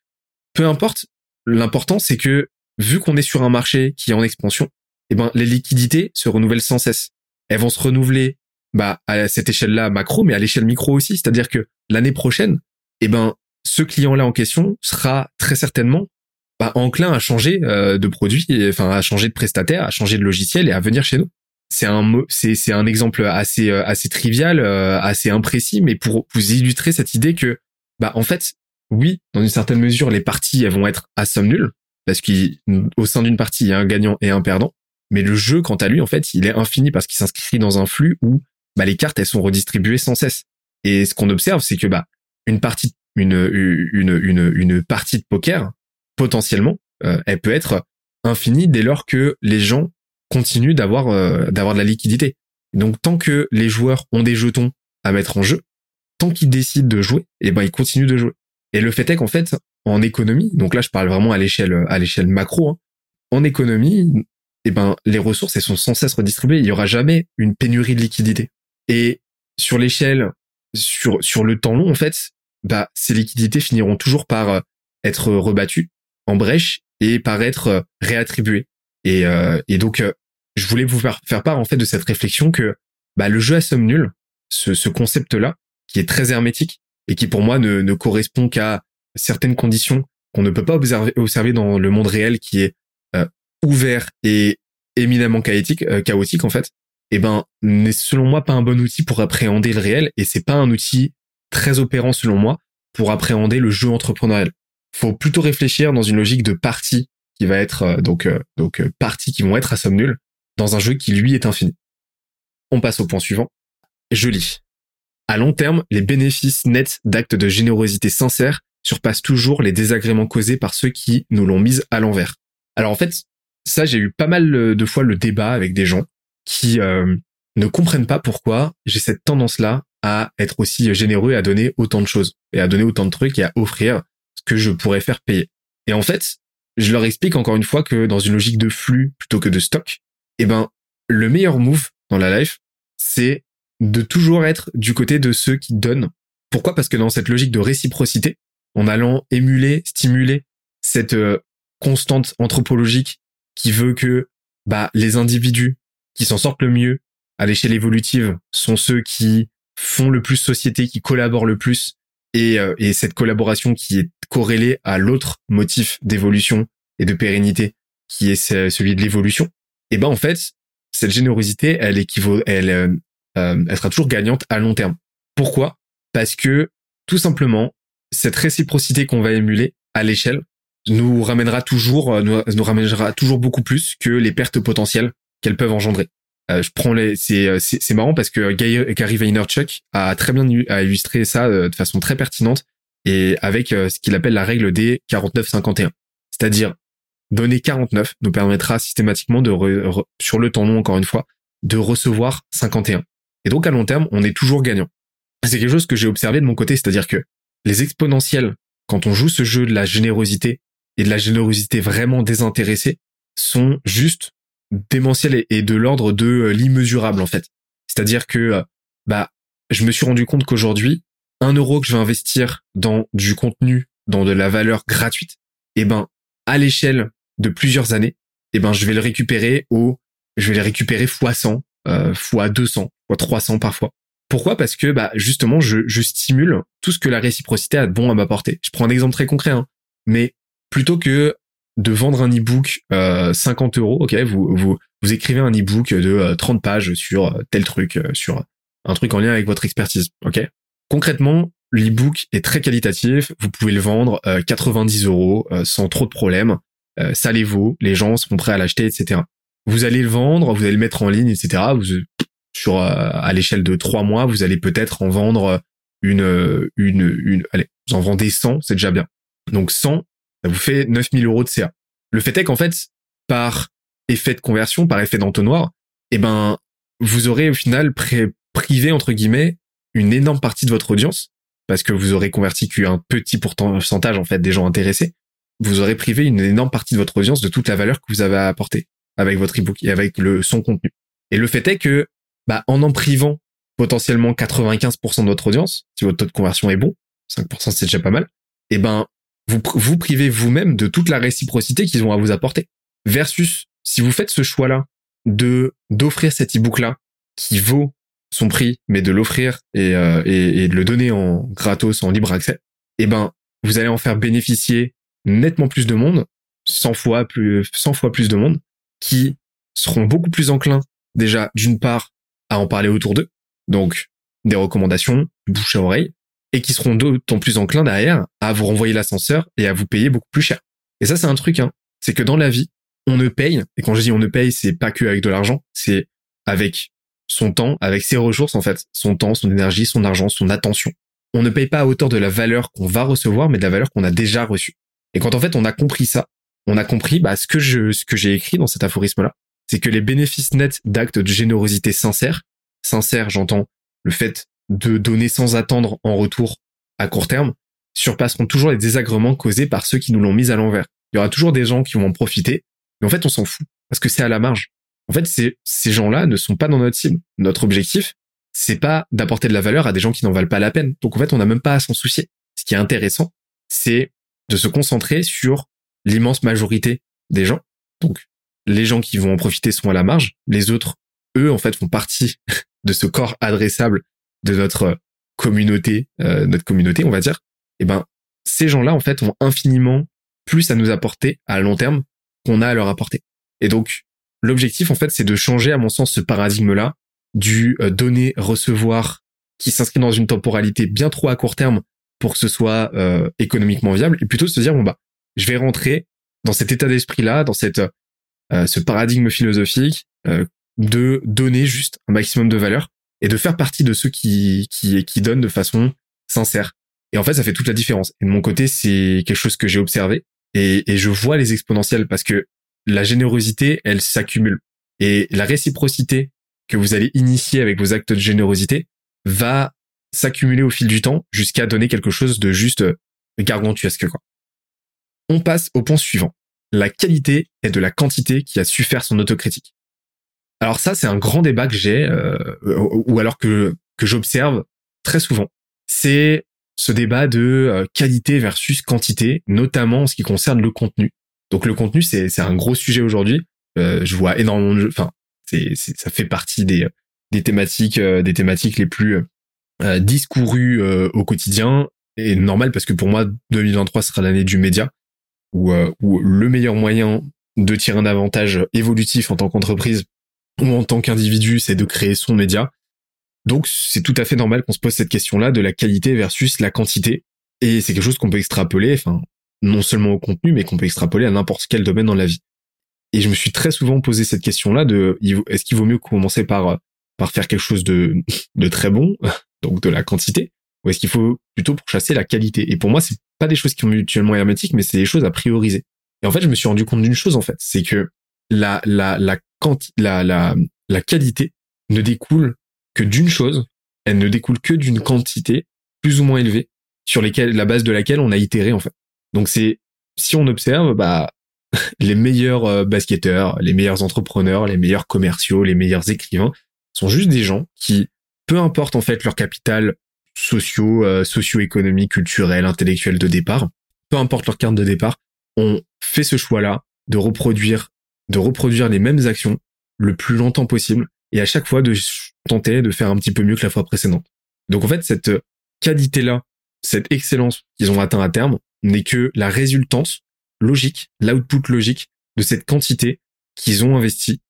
Peu importe, l'important c'est que vu qu'on est sur un marché qui est en expansion, eh ben les liquidités se renouvellent sans cesse. Elles vont se renouveler bah à cette échelle-là macro, mais à l'échelle micro aussi. C'est-à-dire que l'année prochaine, eh ben ce client-là en question sera très certainement bah, enclin à changer euh, de produit, enfin à changer de prestataire, à changer de logiciel et à venir chez nous. C'est un c'est c'est un exemple assez euh, assez trivial, euh, assez imprécis, mais pour vous illustrer cette idée que bah en fait oui, dans une certaine mesure, les parties elles vont être à somme nulle parce qu'au sein d'une partie il y a un gagnant et un perdant, mais le jeu quant à lui en fait il est infini parce qu'il s'inscrit dans un flux où bah, les cartes elles sont redistribuées sans cesse. Et ce qu'on observe, c'est que bah une partie une une une une partie de poker potentiellement, euh, elle peut être infinie dès lors que les gens continuent d'avoir euh, d'avoir de la liquidité. Donc tant que les joueurs ont des jetons à mettre en jeu, tant qu'ils décident de jouer, et eh ben ils continuent de jouer. Et le fait est qu'en fait, en économie, donc là je parle vraiment à l'échelle à l'échelle macro, hein, en économie, et eh ben les ressources elles sont sans cesse redistribuées. Il y aura jamais une pénurie de liquidité. Et sur l'échelle, sur, sur le temps long, en fait, bah, ces liquidités finiront toujours par euh, être rebattues en brèche et par être euh, réattribuées. Et, euh, et donc, je voulais vous faire, part, en fait, de cette réflexion que bah, le jeu à somme nulle, ce, ce concept-là, qui est très hermétique et qui pour moi ne, ne correspond qu'à certaines conditions qu'on ne peut pas observer, observer dans le monde réel qui est ouvert et éminemment chaotique, chaotique en fait, eh ben, n'est selon moi pas un bon outil pour appréhender le réel et c'est pas un outil très opérant selon moi pour appréhender le jeu entrepreneurial. Faut plutôt réfléchir dans une logique de partie qui va être euh, donc euh, donc euh, parties qui vont être à somme nulle dans un jeu qui lui est infini. On passe au point suivant. Je lis. À long terme, les bénéfices nets d'actes de générosité sincère surpassent toujours les désagréments causés par ceux qui nous l'ont mise à l'envers. Alors en fait, ça j'ai eu pas mal de fois le débat avec des gens qui ne comprennent pas pourquoi j'ai cette tendance-là à être aussi généreux et à donner autant de choses et à donner autant de trucs et à offrir ce que je pourrais faire payer. Et en fait, je leur explique encore une fois que dans une logique de flux plutôt que de stock, eh ben, le meilleur move dans la life, c'est de toujours être du côté de ceux qui donnent. Pourquoi? Parce que dans cette logique de réciprocité, en allant émuler, stimuler cette euh, constante anthropologique qui veut que bah, les individus qui s'en sortent le mieux à l'échelle évolutive sont ceux qui font le plus société, qui collaborent le plus, et, euh, et cette collaboration qui est corrélée à l'autre motif d'évolution et de pérennité, qui est celui de l'évolution. Et ben en fait, cette générosité, elle équivaut, elle, euh, euh, elle sera toujours gagnante à long terme. Pourquoi? Parce que tout simplement, cette réciprocité qu'on va émuler à l'échelle nous ramènera toujours, nous, nous ramènera toujours beaucoup plus que les pertes potentielles qu'elles peuvent engendrer. Euh, je prends les, c'est, euh, c'est, c'est marrant parce que Gary Vaynerchuk a très bien a illustré ça euh, de façon très pertinente et avec ce qu'il appelle la règle des 49-51. C'est-à-dire, donner 49 nous permettra systématiquement de, sur le temps long encore une fois, de recevoir 51. Et donc à long terme, on est toujours gagnant. C'est quelque chose que j'ai observé de mon côté, c'est-à-dire que les exponentiels, quand on joue ce jeu de la générosité et de la générosité vraiment désintéressée, sont juste démentiel et, de l'ordre de euh, l'immesurable en fait. C'est-à-dire que euh, bah je me suis rendu compte qu'aujourd'hui un euro que je vais investir dans du contenu, dans de la valeur gratuite, eh ben, à l'échelle de plusieurs années, eh ben, je vais le récupérer au, je vais le récupérer fois 100, euh, fois 200, fois 300 parfois. Pourquoi? Parce que bah justement, je, je stimule tout ce que la réciprocité a de bon à m'apporter. Je prends un exemple très concret, hein, mais plutôt que de vendre un e-book euh, 50 euros, ok, vous, écrivez un e-book de 30 euh, pages sur euh, tel truc, euh, sur un truc en lien avec votre expertise, ok. Concrètement, l'e-book est très qualitatif, vous pouvez le vendre 90 euros sans trop de problèmes, ça les vaut, les gens seront prêts à l'acheter, etc. Vous allez le vendre, vous allez le mettre en ligne, etc. Vous, sur à l'échelle de trois mois, vous allez peut-être en vendre une, une, une, allez, vous en vendez 100, c'est déjà bien. Donc 100, ça vous fait 9000 euros de CA. Le fait est qu'en fait, par effet de conversion, par effet d'entonnoir, eh ben, vous aurez au final privé, entre guillemets, une énorme partie de votre audience, parce que vous aurez converti qu'un petit pourcentage, en fait, des gens intéressés. Vous aurez privé une énorme partie de votre audience de toute la valeur que vous avez apportée avec votre ebook et avec le, son contenu. Et le fait est que, bah, en en privant potentiellement 95% de votre audience, si votre taux de conversion est bon, 5% c'est déjà pas mal, eh ben, vous, vous privez vous-même de toute la réciprocité qu'ils ont à vous apporter. Versus, si vous faites ce choix-là de d'offrir cet e-book-là qui vaut son prix, mais de l'offrir et, euh, et, de le donner en gratos, en libre accès, eh ben, vous allez en faire bénéficier nettement plus de monde, 100 fois plus, 100 fois plus de monde, qui seront beaucoup plus enclins, déjà, d'une part, à en parler autour d'eux. Donc, des recommandations, bouche à oreille, et qui seront d'autant plus enclins derrière à vous renvoyer l'ascenseur et à vous payer beaucoup plus cher. Et ça, c'est un truc, hein. C'est que dans la vie, on ne paye, et quand je dis on ne paye, c'est pas que avec de l'argent, c'est avec son temps, avec ses ressources, en fait. Son temps, son énergie, son argent, son attention. On ne paye pas à hauteur de la valeur qu'on va recevoir, mais de la valeur qu'on a déjà reçue. Et quand en fait on a compris ça, on a compris bah, ce que je, ce que j'ai écrit dans cet aphorisme-là, c'est que les bénéfices nets d'actes de générosité sincères, sincères, j'entends le fait de donner sans attendre en retour à court terme, surpasseront toujours les désagréments causés par ceux qui nous l'ont mis à l'envers. Il y aura toujours des gens qui vont en profiter, mais en fait, on s'en fout parce que c'est à la marge. En fait, ces, ces gens-là ne sont pas dans notre cible. Notre objectif, c'est pas d'apporter de la valeur à des gens qui n'en valent pas la peine. Donc en fait, on n'a même pas à s'en soucier. Ce qui est intéressant, c'est de se concentrer sur l'immense majorité des gens. Donc les gens qui vont en profiter sont à la marge. Les autres, eux, en fait, font partie de ce corps adressable de notre communauté, euh, notre communauté, on va dire, eh ben, ces gens-là, en fait, ont infiniment plus à nous apporter à long terme qu'on a à leur apporter. Et donc, l'objectif, en fait, c'est de changer, à mon sens, ce paradigme-là du euh, donner, recevoir, qui s'inscrit dans une temporalité bien trop à court terme pour que ce soit euh, économiquement viable, et plutôt se dire, bon, bah, je vais rentrer dans cet état d'esprit-là, dans cette, ce paradigme philosophique de donner juste un maximum de valeur et de faire partie de ceux qui, qui, qui donnent de façon sincère. Et en fait, ça fait toute la différence. Et de mon côté, c'est quelque chose que j'ai observé et, je vois les exponentiels parce que la générosité, elle s'accumule. Et la réciprocité que vous allez initier avec vos actes de générosité va s'accumuler au fil du temps jusqu'à donner quelque chose de juste gargantuesque. Quoi. On passe au point suivant. La qualité est de la quantité qui a su faire son autocritique. Alors ça, c'est un grand débat que j'ai, euh, ou alors que, que j'observe très souvent. C'est ce débat de euh, qualité versus quantité, notamment en ce qui concerne le contenu. Donc le contenu, c'est, c'est un gros sujet aujourd'hui. Euh, je vois énormément de... Enfin, c'est, ça fait partie des, des thématiques, des thématiques les plus discourues au quotidien. Et normal parce que pour moi, 2023 sera l'année du média, où, où le meilleur moyen de tirer un avantage évolutif en tant qu'entreprise ou en tant qu'individu, c'est de créer son média. Donc c'est tout à fait normal qu'on se pose cette question-là de la qualité versus la quantité. Et c'est quelque chose qu'on peut extrapoler, enfin, non seulement au contenu, mais qu'on peut extrapoler à n'importe quel domaine dans la vie. Et je me suis très souvent posé cette question-là de est-ce qu'il vaut mieux commencer par par faire quelque chose de de très bon, donc de la quantité, ou est-ce qu'il faut plutôt pourchasser la qualité? Et pour moi, c'est pas des choses qui sont mutuellement hermétiques, mais c'est des choses à prioriser. Et en fait, je me suis rendu compte d'une chose en fait, c'est que la la la la, la, la qualité ne découle que d'une chose, elle ne découle que d'une quantité plus ou moins élevée sur lesquelles, la base de laquelle on a itéré en fait. Donc c'est, si on observe, bah, les meilleurs euh, basketteurs, les meilleurs entrepreneurs, les meilleurs commerciaux, les meilleurs écrivains sont juste des gens qui, peu importe en fait leur capital sociaux, euh, socio-économiques, culturels, intellectuels de départ, peu importe leur carte de départ, on fait ce choix-là de reproduire, de reproduire les mêmes actions le plus longtemps possible et à chaque fois de tenter de faire un petit peu mieux que la fois précédente. Donc en fait, cette qualité-là, cette excellence qu'ils ont atteint à terme n'est que la résultante logique, l'output logique de cette quantité qu'ils ont investi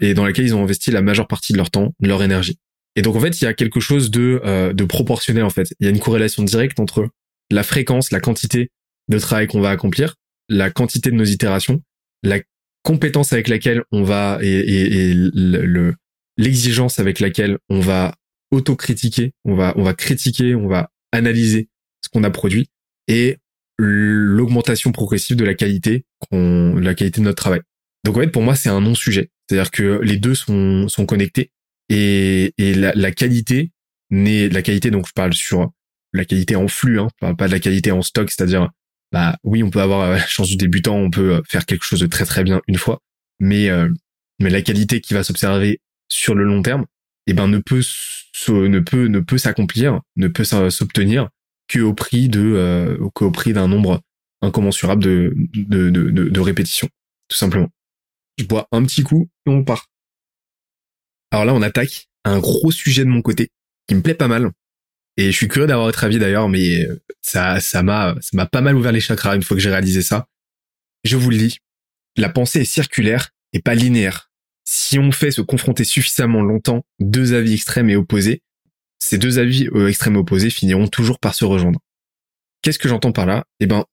et dans laquelle ils ont investi la majeure partie de leur temps, de leur énergie. Et donc en fait, il y a quelque chose de, euh, de proportionnel en fait. Il y a une corrélation directe entre la fréquence, la quantité de travail qu'on va accomplir, la quantité de nos itérations, la compétence avec laquelle on va et, et, et le l'exigence avec laquelle on va autocritiquer, on va on va critiquer, on va analyser ce qu'on a produit et l'augmentation progressive de la qualité qu'on la qualité de notre travail. Donc en fait pour moi c'est un non sujet, c'est-à-dire que les deux sont sont connectés et, et la, la qualité n'est la qualité donc je parle sur la qualité en flux, hein, pas de la qualité en stock, c'est-à-dire bah oui on peut avoir la chance du débutant, on peut faire quelque chose de très très bien une fois, mais euh, mais la qualité qui va s'observer sur le long terme, eh ben ne peut s'accomplir, ne peut s'obtenir que au prix de euh, qu'au prix d'un nombre incommensurable de de de répétitions, tout simplement. Je bois un petit coup et on part. Alors là, on attaque un gros sujet de mon côté qui me plaît pas mal. Et je suis curieux d'avoir votre avis d'ailleurs, mais euh, ça, ça m'a, ça m'a pas mal ouvert les chakras une fois que j'ai réalisé ça. Je vous le dis, la pensée est circulaire et pas linéaire. Si on fait se confronter suffisamment longtemps deux avis extrêmes et opposés, ces deux avis euh, extrêmes et opposés finiront toujours par se rejoindre. Qu'est-ce que j'entends par là? Eh ben,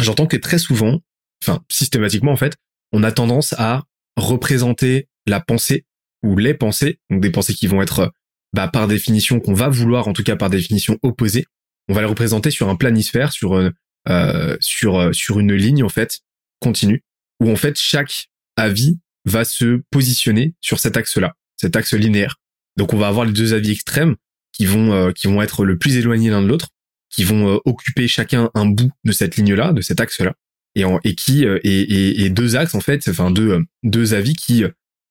j'entends que très souvent, enfin systématiquement en fait, on a tendance à représenter la pensée ou les pensées, donc des pensées qui vont être bah, par définition qu'on va vouloir en tout cas par définition opposer, on va les représenter sur un planisphère, sur euh, euh euh, sur une ligne en fait continue où en fait chaque avis va se positionner sur cet axe-là, cet axe linéaire. Donc on va avoir les deux avis extrêmes qui vont qui vont être le plus éloignés l'un de l'autre, qui vont occuper chacun un bout de cette ligne-là, de cet axe-là, et, qui et, et, deux axes en fait, enfin deux deux avis qui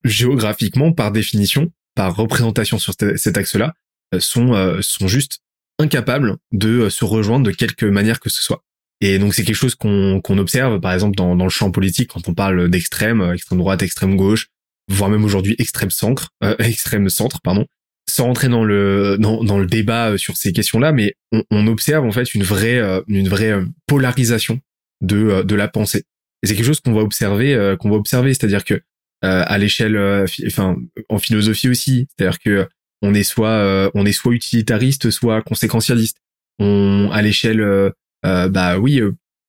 géographiquement par définition par représentation sur cet axe-là, euh, sont, euh, sont juste incapables de euh, se rejoindre de quelque manière que ce soit. Et donc c'est quelque chose qu'on qu'on observe, par exemple, dans, dans le champ politique, quand on parle d'extrême, extrême droite, extrême gauche, voire même aujourd'hui extrême centre, euh, extrême centre, pardon, sans rentrer dans le dans, dans le débat sur ces questions-là, mais on, on, observe en fait une vraie une vraie polarisation de de la pensée. Et c'est quelque chose qu'on va observer qu'on va observer, c'est-à-dire que à l'échelle, euh, enfin en philosophie aussi. C'est-à-dire que on est soit euh, on est soit utilitariste, soit conséquentialiste. On à l'échelle, bah oui,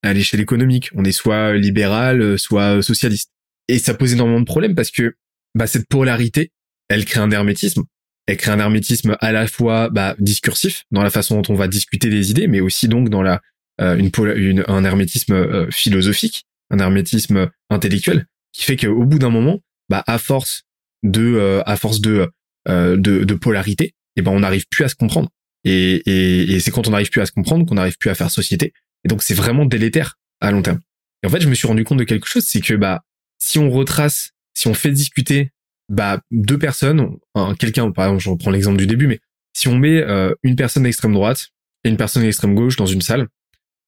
à l'échelle économique, on est soit libéral, soit socialiste. Et ça pose énormément de problèmes parce que bah, cette polarité, elle crée un hermétisme. Elle crée un hermétisme à la fois bah, discursif dans la façon dont on va discuter des idées, mais aussi donc dans la une, une, un hermétisme philosophique, un hermétisme intellectuel qui fait qu'au bout d'un moment, bah à force de euh, à force de, euh, de de polarité, eh ben on n'arrive plus à se comprendre. Et, c'est quand on n'arrive plus à se comprendre qu'on n'arrive plus à faire société. Et donc c'est vraiment délétère à long terme. Et en fait, je me suis rendu compte de quelque chose, c'est que bah si on retrace, si on fait discuter bah deux personnes, quelqu'un par exemple, je reprends l'exemple du début, mais si on met euh, une personne d'extrême droite et une personne d'extrême gauche dans une salle,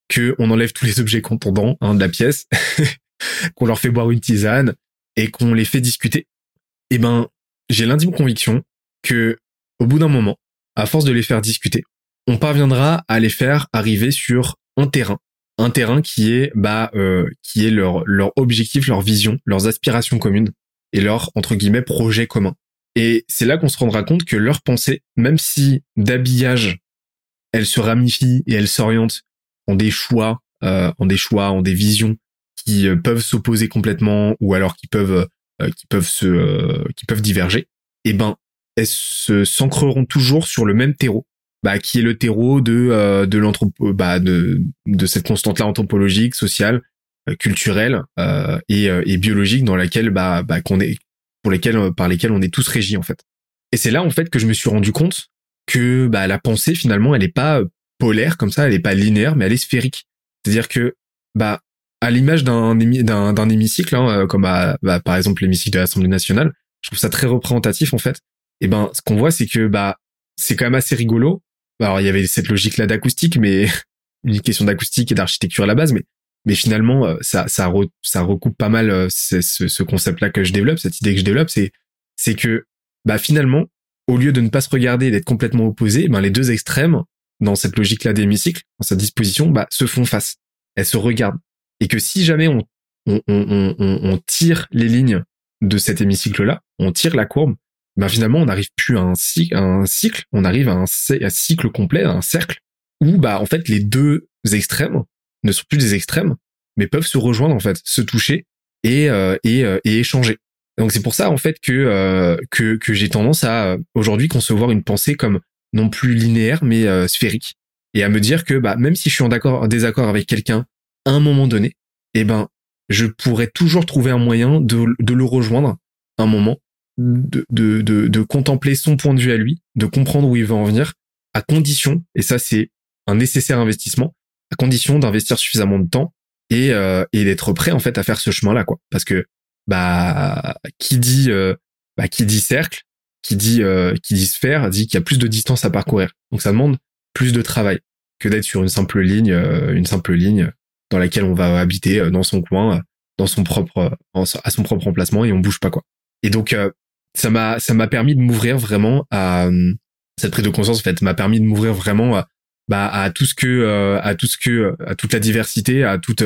que on enlève tous les objets contondants hein, de la pièce, qu'on leur fait boire une tisane et qu'on les fait discuter, eh ben, j'ai l'intime conviction que, au bout d'un moment, à force de les faire discuter, on parviendra à les faire arriver sur un terrain, un terrain qui est, bah, euh, qui est leur leur objectif, leur vision, leurs aspirations communes et leur entre guillemets projet commun. Et c'est là qu'on se rendra compte que leurs pensées, même si d'habillage, elles se ramifient et elles s'orientent en des choix, euh, en des choix, en des visions qui euh, peuvent s'opposer complètement ou alors qui peuvent euh, qui peuvent se euh, qui peuvent diverger, eh ben elles se s'ancreront toujours sur le même terreau, bah, qui est le terreau de de l'anthropo bah, de de cette constante là anthropologique, sociale, culturelle et, et biologique dans laquelle bah, bah qu'on est pour lesquels par lesquels on est tous régis en fait. Et c'est là en fait que je me suis rendu compte que bah la pensée finalement elle est pas polaire comme ça, elle est pas linéaire mais elle est sphérique. C'est-à-dire que bah à l'image d'un d'un hémicycle, hein, euh, comme bah, par exemple l'hémicycle de l'Assemblée nationale, je trouve ça très représentatif en fait. Et ben, ce qu'on voit, c'est que bah c'est quand même assez rigolo. Alors il y avait cette logique là d'acoustique, mais une question d'acoustique et d'architecture à la base, mais mais finalement ça ça ça recoupe pas mal ce, ce concept là que je développe, cette idée que je développe, c'est c'est que bah finalement au lieu de ne pas se regarder et d'être complètement opposés, ben les deux extrêmes dans cette logique là d'hémicycle, dans sa disposition, bah se font face, elles se regardent et que si jamais on on, on, on, tire les lignes de cet hémicycle là, on tire la courbe, ben finalement on n'arrive plus à un, cycle, on arrive à un, cycle complet, à un cercle où bah en fait les deux extrêmes ne sont plus des extrêmes, mais peuvent se rejoindre en fait, se toucher et euh, et, euh, et échanger. Donc c'est pour ça en fait que euh, que, j'ai tendance à aujourd'hui concevoir une pensée comme non plus linéaire mais sphérique et à me dire que bah même si je suis en en désaccord avec quelqu'un un moment donné, eh ben je pourrais toujours trouver un moyen de, le rejoindre un moment de, de, de, contempler son point de vue à lui, de comprendre où il veut en venir, à condition, et ça c'est un nécessaire investissement, à condition d'investir suffisamment de temps et, euh, et d'être prêt en fait à faire ce chemin-là, quoi. Parce que bah qui dit euh, bah, qui dit cercle, qui dit euh, qui dit sphère, dit qu'il y a plus de distance à parcourir. Donc ça demande plus de travail que d'être sur une simple ligne, une simple ligne dans laquelle on va habiter dans son coin, dans son propre à son propre emplacement et on bouge pas quoi. Et donc ça m'a ça m'a permis de m'ouvrir vraiment à euh, cette prise de conscience en fait m'a permis de m'ouvrir vraiment à, bah, à tout ce que euh, à tout ce que à toute la diversité à toutes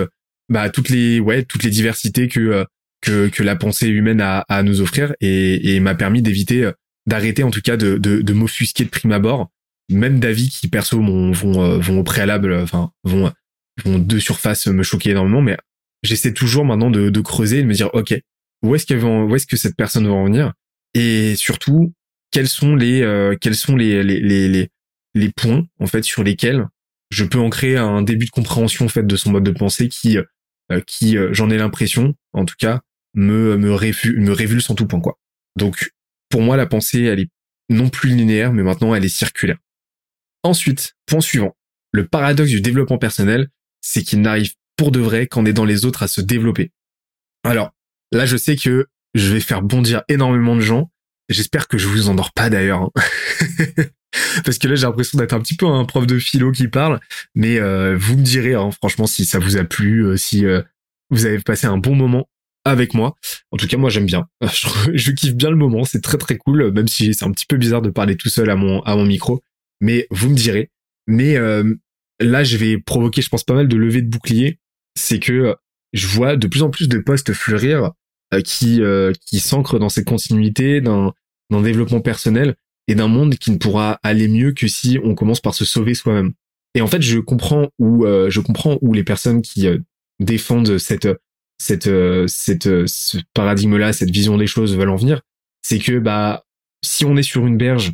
bah à toutes les ouais toutes les diversités que euh, que que la pensée humaine a à nous offrir et, et m'a permis d'éviter d'arrêter en tout cas de de, de m'offusquer de prime abord même d'avis qui perso vont vont au préalable enfin vont vont de surface me choquer énormément mais j'essaie toujours maintenant de, de creuser et de me dire ok où est-ce qu'elle où est-ce que cette personne va en venir? Et surtout quels sont les euh, quels sont les, les les, les points en fait sur lesquels je peux ancrer un début de compréhension en fait de son mode de pensée qui euh, qui euh, j'en ai l'impression en tout cas me me révulse, me révulse en tout point quoi. Donc pour moi la pensée elle est non plus linéaire mais maintenant elle est circulaire. Ensuite, point suivant, le paradoxe du développement personnel, c'est qu'il n'arrive pour de vrai qu'en aidant les autres à se développer. Alors, là je sais que je vais faire bondir énormément de gens. J'espère que je vous endors pas d'ailleurs. Hein. Parce que là, j'ai l'impression d'être un petit peu un prof de philo qui parle. Mais euh, vous me direz, hein, franchement, si ça vous a plu, euh, si euh, vous avez passé un bon moment avec moi. En tout cas, moi, j'aime bien. Je, je, kiffe bien le moment. C'est très très cool, même si c'est un petit peu bizarre de parler tout seul à mon à mon micro. Mais vous me direz. Mais là, je vais provoquer, je pense, pas mal de levées de boucliers. C'est que je vois de plus en plus de posts fleurir euh, qui euh, qui s'ancre dans cette continuité d'un d'un développement personnel et d'un monde qui ne pourra aller mieux que si on commence par se sauver soi-même. Et en fait, je comprends où euh, je comprends où les personnes qui défendent cette cette cette ce paradigme-là, cette vision des choses veulent en venir, c'est que bah si on est sur une berge,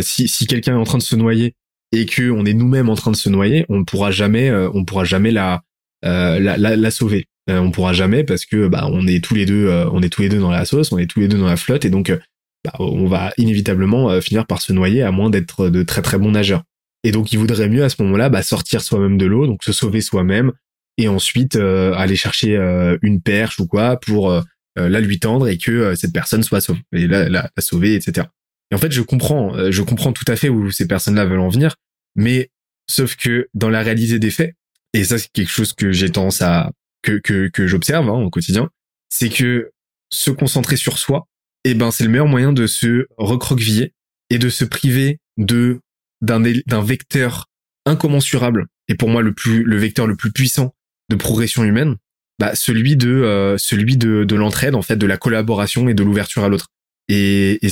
si si quelqu'un est en train de se noyer et que on est nous-mêmes en train de se noyer, on ne pourra jamais on pourra jamais la, la sauver. Euh, on pourra jamais parce que bah on est tous les deux euh, on est tous les deux dans la sauce, on est tous les deux dans la flotte et donc euh, bah, on va inévitablement finir par se noyer à moins d'être de très très bons nageurs. Et donc il vaudrait mieux à ce moment-là bah, sortir soi-même de l'eau, donc se sauver soi-même et ensuite aller chercher une perche ou quoi pour la lui tendre et que cette personne soit sauvée et la, la, la, sauver, etc. Et en fait, je comprends, je comprends tout à fait où ces personnes-là veulent en venir, mais sauf que dans la réalité des faits, et ça c'est quelque chose que j'ai tendance à que que, que j'observe hein, au quotidien, c'est que se concentrer sur soi, eh ben c'est le meilleur moyen de se recroqueviller et de se priver de d'un d'un vecteur incommensurable et pour moi le plus le vecteur le plus puissant de progression humaine, bah celui de euh, celui de de l'entraide en fait, de la collaboration et de l'ouverture à l'autre. Et, et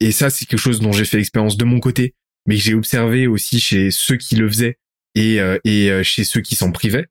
et ça c'est quelque chose dont j'ai fait l'expérience de mon côté, mais que j'ai observé aussi chez ceux qui le faisaient et euh, et euh, chez ceux qui s'en privaient,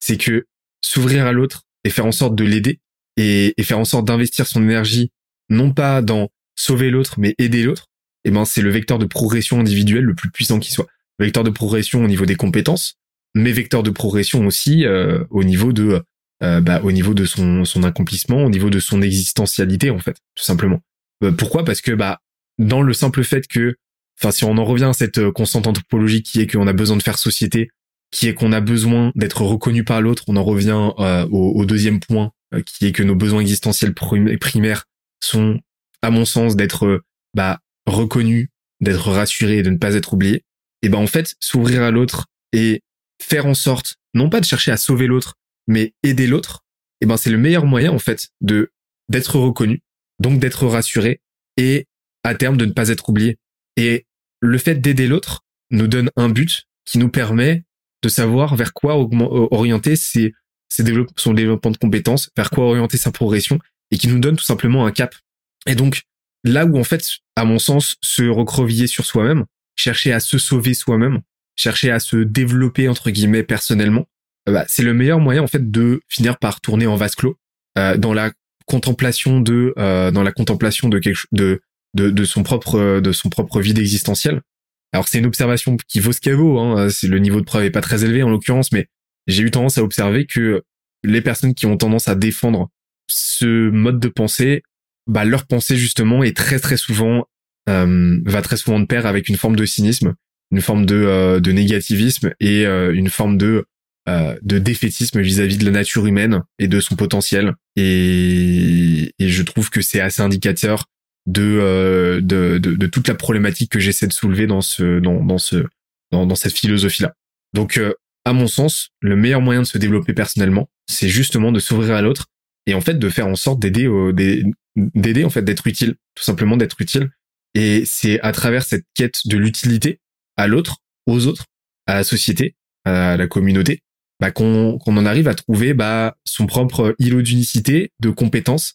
c'est que s'ouvrir à l'autre et faire en sorte de l'aider et, faire en sorte d'investir son énergie non pas dans sauver l'autre mais aider l'autre, et eh ben c'est le vecteur de progression individuelle le plus puissant qui soit. Vecteur de progression au niveau des compétences, mais vecteur de progression aussi euh, au niveau de euh, bah, au niveau de son, son accomplissement, au niveau de son existentialité en fait, tout simplement. Euh, pourquoi? Parce que bah dans le simple fait que, enfin si on en revient à cette constante anthropologique qui est qu'on a besoin de faire société qui est qu'on a besoin d'être reconnu par l'autre. On en revient euh, au, deuxième point, euh, qui est que nos besoins existentiels primaires sont, à mon sens, d'être bah, reconnus, d'être rassurés et de ne pas être oubliés. et ben en fait s'ouvrir à l'autre et faire en sorte non pas de chercher à sauver l'autre, mais aider l'autre, et ben c'est le meilleur moyen en fait de d'être reconnu, donc d'être rassuré et à terme de ne pas être oublié. Et le fait d'aider l'autre nous donne un but qui nous permet de savoir vers quoi orienter ses, ses son développement de compétences, vers quoi orienter sa progression et qui nous donne tout simplement un cap. Et donc, là où en fait, à mon sens, se recrovier sur soi-même, chercher à se sauver soi-même, chercher à se développer entre guillemets personnellement, euh, bah, c'est le meilleur moyen en fait de finir par tourner en vase clos euh, dans la contemplation de euh, dans la contemplation de quelque de, de de son propre de son propre vide existentiel. Alors c'est une observation qui vaut ce qu'elle vaut. Hein. Le niveau de preuve est pas très élevé en l'occurrence, mais j'ai eu tendance à observer que les personnes qui ont tendance à défendre ce mode de pensée, bah leur pensée justement est très très souvent euh, va très souvent de pair avec une forme de cynisme, une forme de, euh, de négativisme et euh, une forme de de défaitisme vis-à-vis de la nature humaine et de son potentiel. Et je trouve que c'est assez indicateur de, de, de, de, toute la problématique que j'essaie de soulever dans ce dans, dans ce dans, dans cette philosophie là. Donc à mon sens, le meilleur moyen de se développer personnellement, c'est justement de s'ouvrir à l'autre et en fait de faire en sorte d'aider d'aider en fait d'être utile, tout simplement d'être utile et c'est à travers cette quête de l'utilité à l'autre, aux autres, à la société, à la communauté, bah, qu'on en arrive à trouver bah, son propre îlot d'unicité, de compétences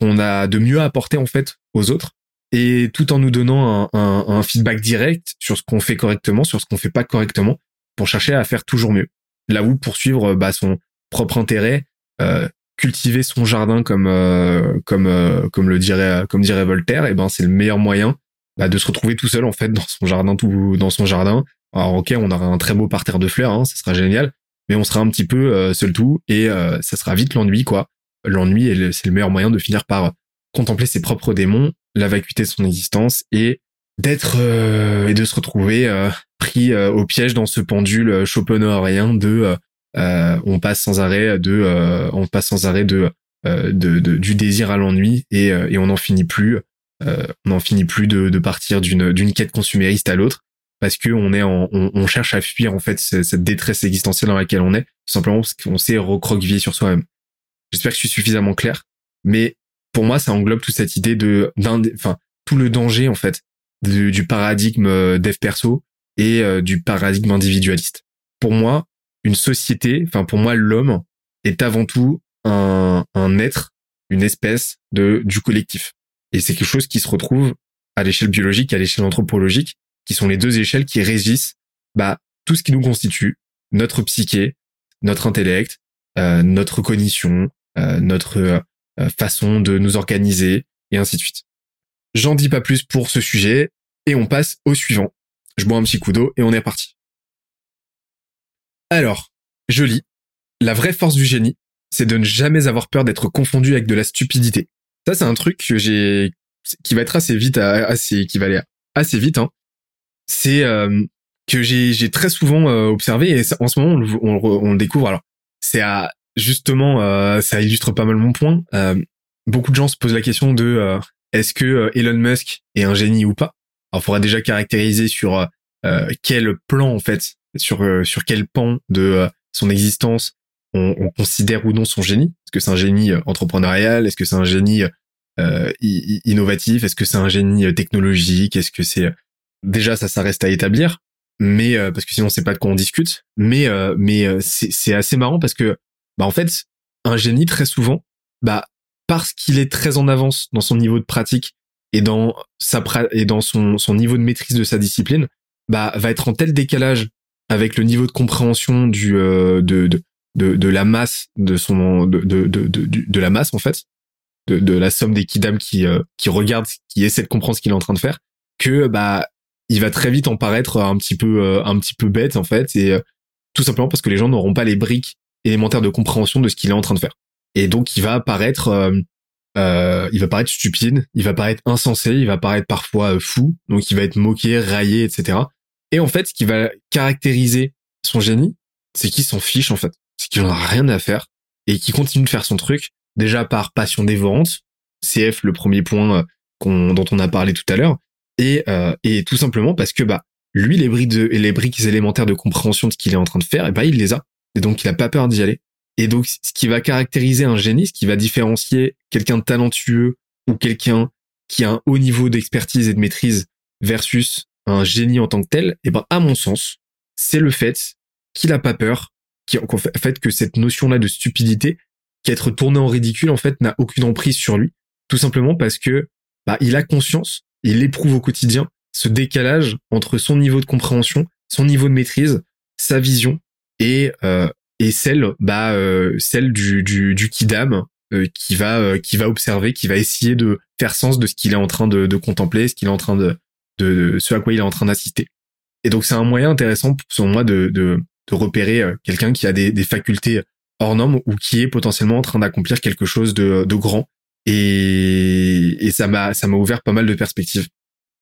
qu'on a de mieux à apporter en fait aux autres, et tout en nous donnant un, un, un feedback direct sur ce qu'on fait correctement, sur ce qu'on fait pas correctement, pour chercher à faire toujours mieux. Là où poursuivre bah, son propre intérêt, euh, cultiver son jardin comme euh, comme euh, comme le dirait comme dirait Voltaire, et eh ben c'est le meilleur moyen bah, de se retrouver tout seul en fait dans son jardin tout dans son jardin. Alors ok, on aura un très beau parterre de fleurs, hein, ça sera génial, mais on sera un petit peu euh, seul tout et ça sera vite l'ennui quoi. L'ennui c'est le meilleur moyen de finir par contempler ses propres démons, la vacuité de son existence et d'être et de se retrouver pris au piège dans ce pendule schopenhauerien de euh, on passe sans arrêt de, euh, on passe sans arrêt de, euh, de, du désir à l'ennui et, on n'en finit plus, on n'en finit plus de, de partir d'une d'une quête consumériste à l'autre parce que on est on, cherche à fuir en fait cette détresse existentielle dans laquelle on est, simplement parce qu'on s'est recroquevillé sur soi-même. J'espère que je suis suffisamment clair, mais pour moi, ça englobe toute cette idée de, enfin, tout le danger en fait du paradigme dev perso et du paradigme individualiste. Pour moi, une société, enfin pour moi l'homme est avant tout un, un être, une espèce de du collectif. Et c'est quelque chose qui se retrouve à l'échelle biologique à l'échelle anthropologique, qui sont les deux échelles qui régissent bah, tout ce qui nous constitue, notre psyché, notre intellect, euh, notre cognition, euh, notre euh, façon de nous organiser, et ainsi de suite. J'en dis pas plus pour ce sujet, et on passe au suivant. Je bois un petit coup d'eau et on est parti. Alors, je lis. La vraie force du génie, c'est de ne jamais avoir peur d'être confondu avec de la stupidité. Ça, c'est un truc que j'ai, qui va être assez vite, assez, qui va aller assez vite. Hein. C'est euh, que j'ai, j'ai très souvent euh, observé et en ce moment on, on, le découvre. Alors, c'est à justement, euh, ça illustre pas mal mon point. beaucoup de gens se posent la question de est-ce que Elon Musk est un génie ou pas? Alors, il faudra déjà caractériser sur quel plan en fait sur euh, sur quel pan de euh, son existence on, on, considère ou non son génie. Est-ce que c'est un génie euh, entrepreneurial? Est-ce que c'est un génie euh, innovatif? Est-ce que c'est un génie technologique? Est-ce que c'est déjà ça, ça reste à établir. Mais parce que sinon c'est pas de quoi on discute. Mais mais c'est c'est assez marrant parce que bah en fait un génie très souvent bah parce qu'il est très en avance dans son niveau de pratique et dans sa et dans son son niveau de maîtrise de sa discipline bah va être en tel décalage avec le niveau de compréhension du euh, de, de, de de la masse de son de de de, de, la masse en fait de, de la somme des kidam qui euh, qui regarde qui essaie de comprendre ce qu'il est en train de faire que bah il va très vite en paraître un petit peu euh, un petit peu bête en fait et tout simplement parce que les gens n'auront pas les briques élémentaires de compréhension de ce qu'il est en train de faire et donc il va paraître euh, il va paraître stupide, il va paraître insensé, il va paraître parfois fou, donc il va être moqué, raillé, etc. Et en fait, ce qui va caractériser son génie, c'est qu'il s'en fiche en fait. C'est qu'il en a rien à faire et qu'il continue de faire son truc déjà par passion dévorante. CF, le premier point euh, dont on a parlé tout à l'heure, et, euh, et tout simplement parce que bah lui, les briques, les briques élémentaires de compréhension de ce qu'il est en train de faire, et ben il les a. Et donc il a pas peur d'y aller. Et donc ce qui va caractériser un génie, ce qui va différencier quelqu'un de talentueux ou quelqu'un qui a un haut niveau d'expertise et de maîtrise versus un génie en tant que tel, et ben à mon sens, c'est le fait qu'il a pas peur, qui en fait que cette notion-là de stupidité, qu'être tourné en ridicule en fait n'a aucune emprise sur lui, tout simplement parce que bah, il a conscience, il éprouve au quotidien ce décalage entre son niveau de compréhension, son niveau de maîtrise, sa vision et euh, et celle bah euh, celle du du, du kidam euh, qui va qui va observer, qui va essayer de faire sens de ce qu'il est en train de, de contempler, ce qu'il est en train de, de ce à quoi il est en train d'assister. Et donc c'est un moyen intéressant selon moi de de, de repérer quelqu'un qui a des, des facultés hors normes ou qui est potentiellement en train d'accomplir quelque chose de, de grand. Et, et ça m'a ça m'a ouvert pas mal de perspectives.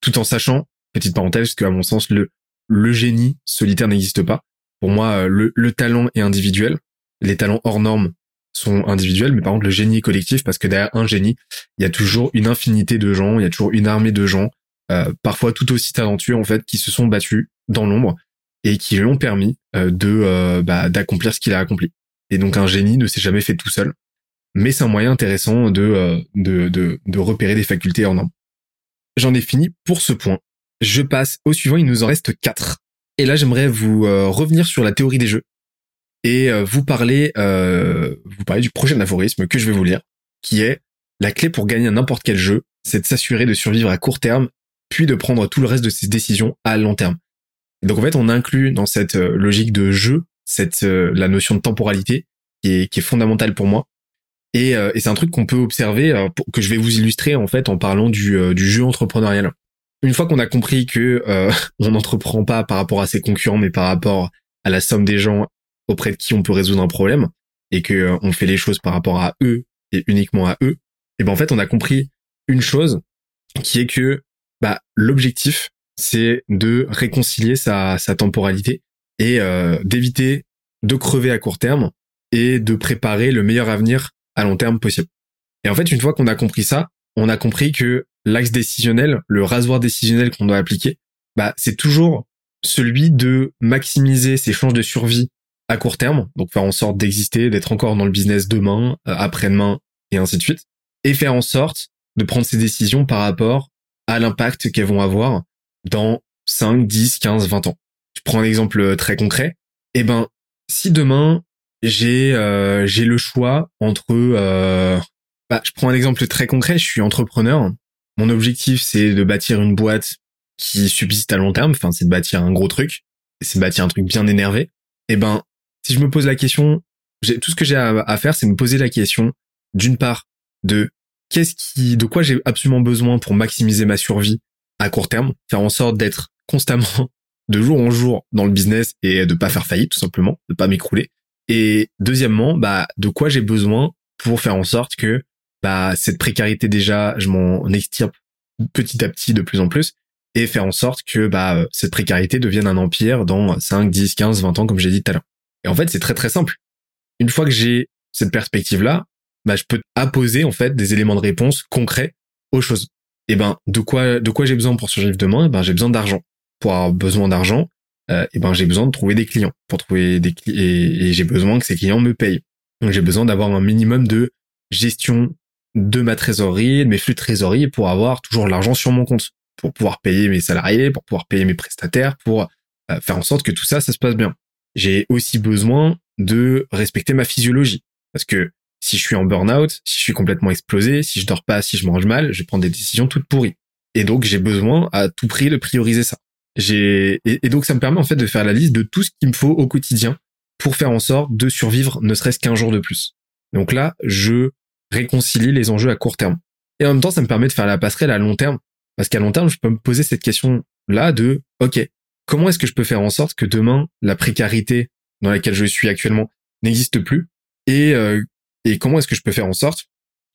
Tout en sachant petite parenthèse que à mon sens le le génie solitaire n'existe pas pour moi le, le talent est individuel les talents hors normes sont individuels mais par contre le génie est collectif parce que derrière un génie il y a toujours une infinité de gens il y a toujours une armée de gens euh, parfois tout aussi talentueux en fait qui se sont battus dans l'ombre et qui lui ont permis euh, de euh, bah, d'accomplir ce qu'il a accompli et donc un génie ne s'est jamais fait tout seul mais c'est un moyen intéressant de, euh, de, de, de repérer des facultés en nombre. J'en ai fini pour ce point. Je passe au suivant, il nous en reste quatre. Et là, j'aimerais vous euh, revenir sur la théorie des jeux et euh, vous parler, vous parler du prochain aphorisme que je vais vous lire, qui est la clé pour gagner n'importe quel jeu, c'est de s'assurer de survivre à court terme, puis de prendre tout le reste de ses décisions à long terme. donc en fait, on inclut dans cette logique de jeu cette la notion de temporalité qui est, qui est fondamentale pour moi et, euh, et c'est un truc qu'on peut observer, euh, que je vais vous illustrer en fait en parlant du, euh, du jeu entrepreneurial. Une fois qu'on a compris que on n'entreprend pas par rapport à ses concurrents, mais par rapport à la somme des gens auprès de qui on peut résoudre un problème, et que on fait les choses par rapport à eux et uniquement à eux, et ben en fait on a compris une chose qui est que bah l'objectif c'est de réconcilier sa, sa temporalité et d'éviter de crever à court terme et de préparer le meilleur avenir à long terme possible. Et en fait, une fois qu'on a compris ça, on a compris que l'axe décisionnel, le rasoir décisionnel qu'on doit appliquer, bah, c'est toujours celui de maximiser ses chances de survie à court terme, donc faire en sorte d'exister, d'être encore dans le business demain, euh, après-demain, et ainsi de suite, et faire en sorte de prendre ses décisions par rapport à l'impact qu'elles vont avoir dans 5, 10, 15, 20 ans. Je prends un exemple très concret. Eh ben, si demain, j'ai euh, le choix entre euh, bah, je prends un exemple très concret, je suis entrepreneur. Mon objectif c'est de bâtir une boîte qui subsiste à long terme, enfin c'est de bâtir un gros truc, c'est de bâtir un truc bien énervé. Et eh ben si je me pose la question, tout ce que j'ai à, faire c'est me poser la question d'une part de qu'est-ce qui de quoi j'ai absolument besoin pour maximiser ma survie à court terme, faire en sorte d'être constamment de jour en jour dans le business et de pas faire faillite tout simplement, de pas m'écrouler. Et deuxièmement, bah, de quoi j'ai besoin pour faire en sorte que bah, cette précarité déjà, je m'en extirpe petit à petit de plus en plus et faire en sorte que bah, cette précarité devienne un empire dans 5, 10, 15, 20 ans, comme j'ai dit tout à l'heure. Et en fait, c'est très très simple. Une fois que j'ai cette perspective-là, bah, je peux apposer en fait des éléments de réponse concrets aux choses. Et ben, de quoi, de quoi j'ai besoin pour survivre demain? ben, j'ai besoin d'argent. Pour avoir besoin d'argent, euh, et ben j'ai besoin de trouver des clients pour trouver des et, et j'ai besoin que ces clients me payent. Donc j'ai besoin d'avoir un minimum de gestion de ma trésorerie, de mes flux de trésorerie pour avoir toujours l'argent sur mon compte, pour pouvoir payer mes salariés, pour pouvoir payer mes prestataires, pour euh, faire en sorte que tout ça, ça se passe bien. J'ai aussi besoin de respecter ma physiologie. Parce que si je suis en burn-out, si je suis complètement explosé, si je dors pas, si je mange mal, je prends des décisions toutes pourries. Et donc, j'ai besoin à tout prix de prioriser ça. J'ai et, donc ça me permet en fait de faire la liste de tout ce qu'il me faut au quotidien pour faire en sorte de survivre ne serait-ce qu'un jour de plus. Donc là, je réconcilie les enjeux à court terme. Et en même temps, ça me permet de faire la passerelle à long terme. Parce qu'à long terme, je peux me poser cette question-là de, OK, comment est-ce que je peux faire en sorte que demain, la précarité dans laquelle je suis actuellement n'existe plus et, euh, et comment est-ce que je peux faire en sorte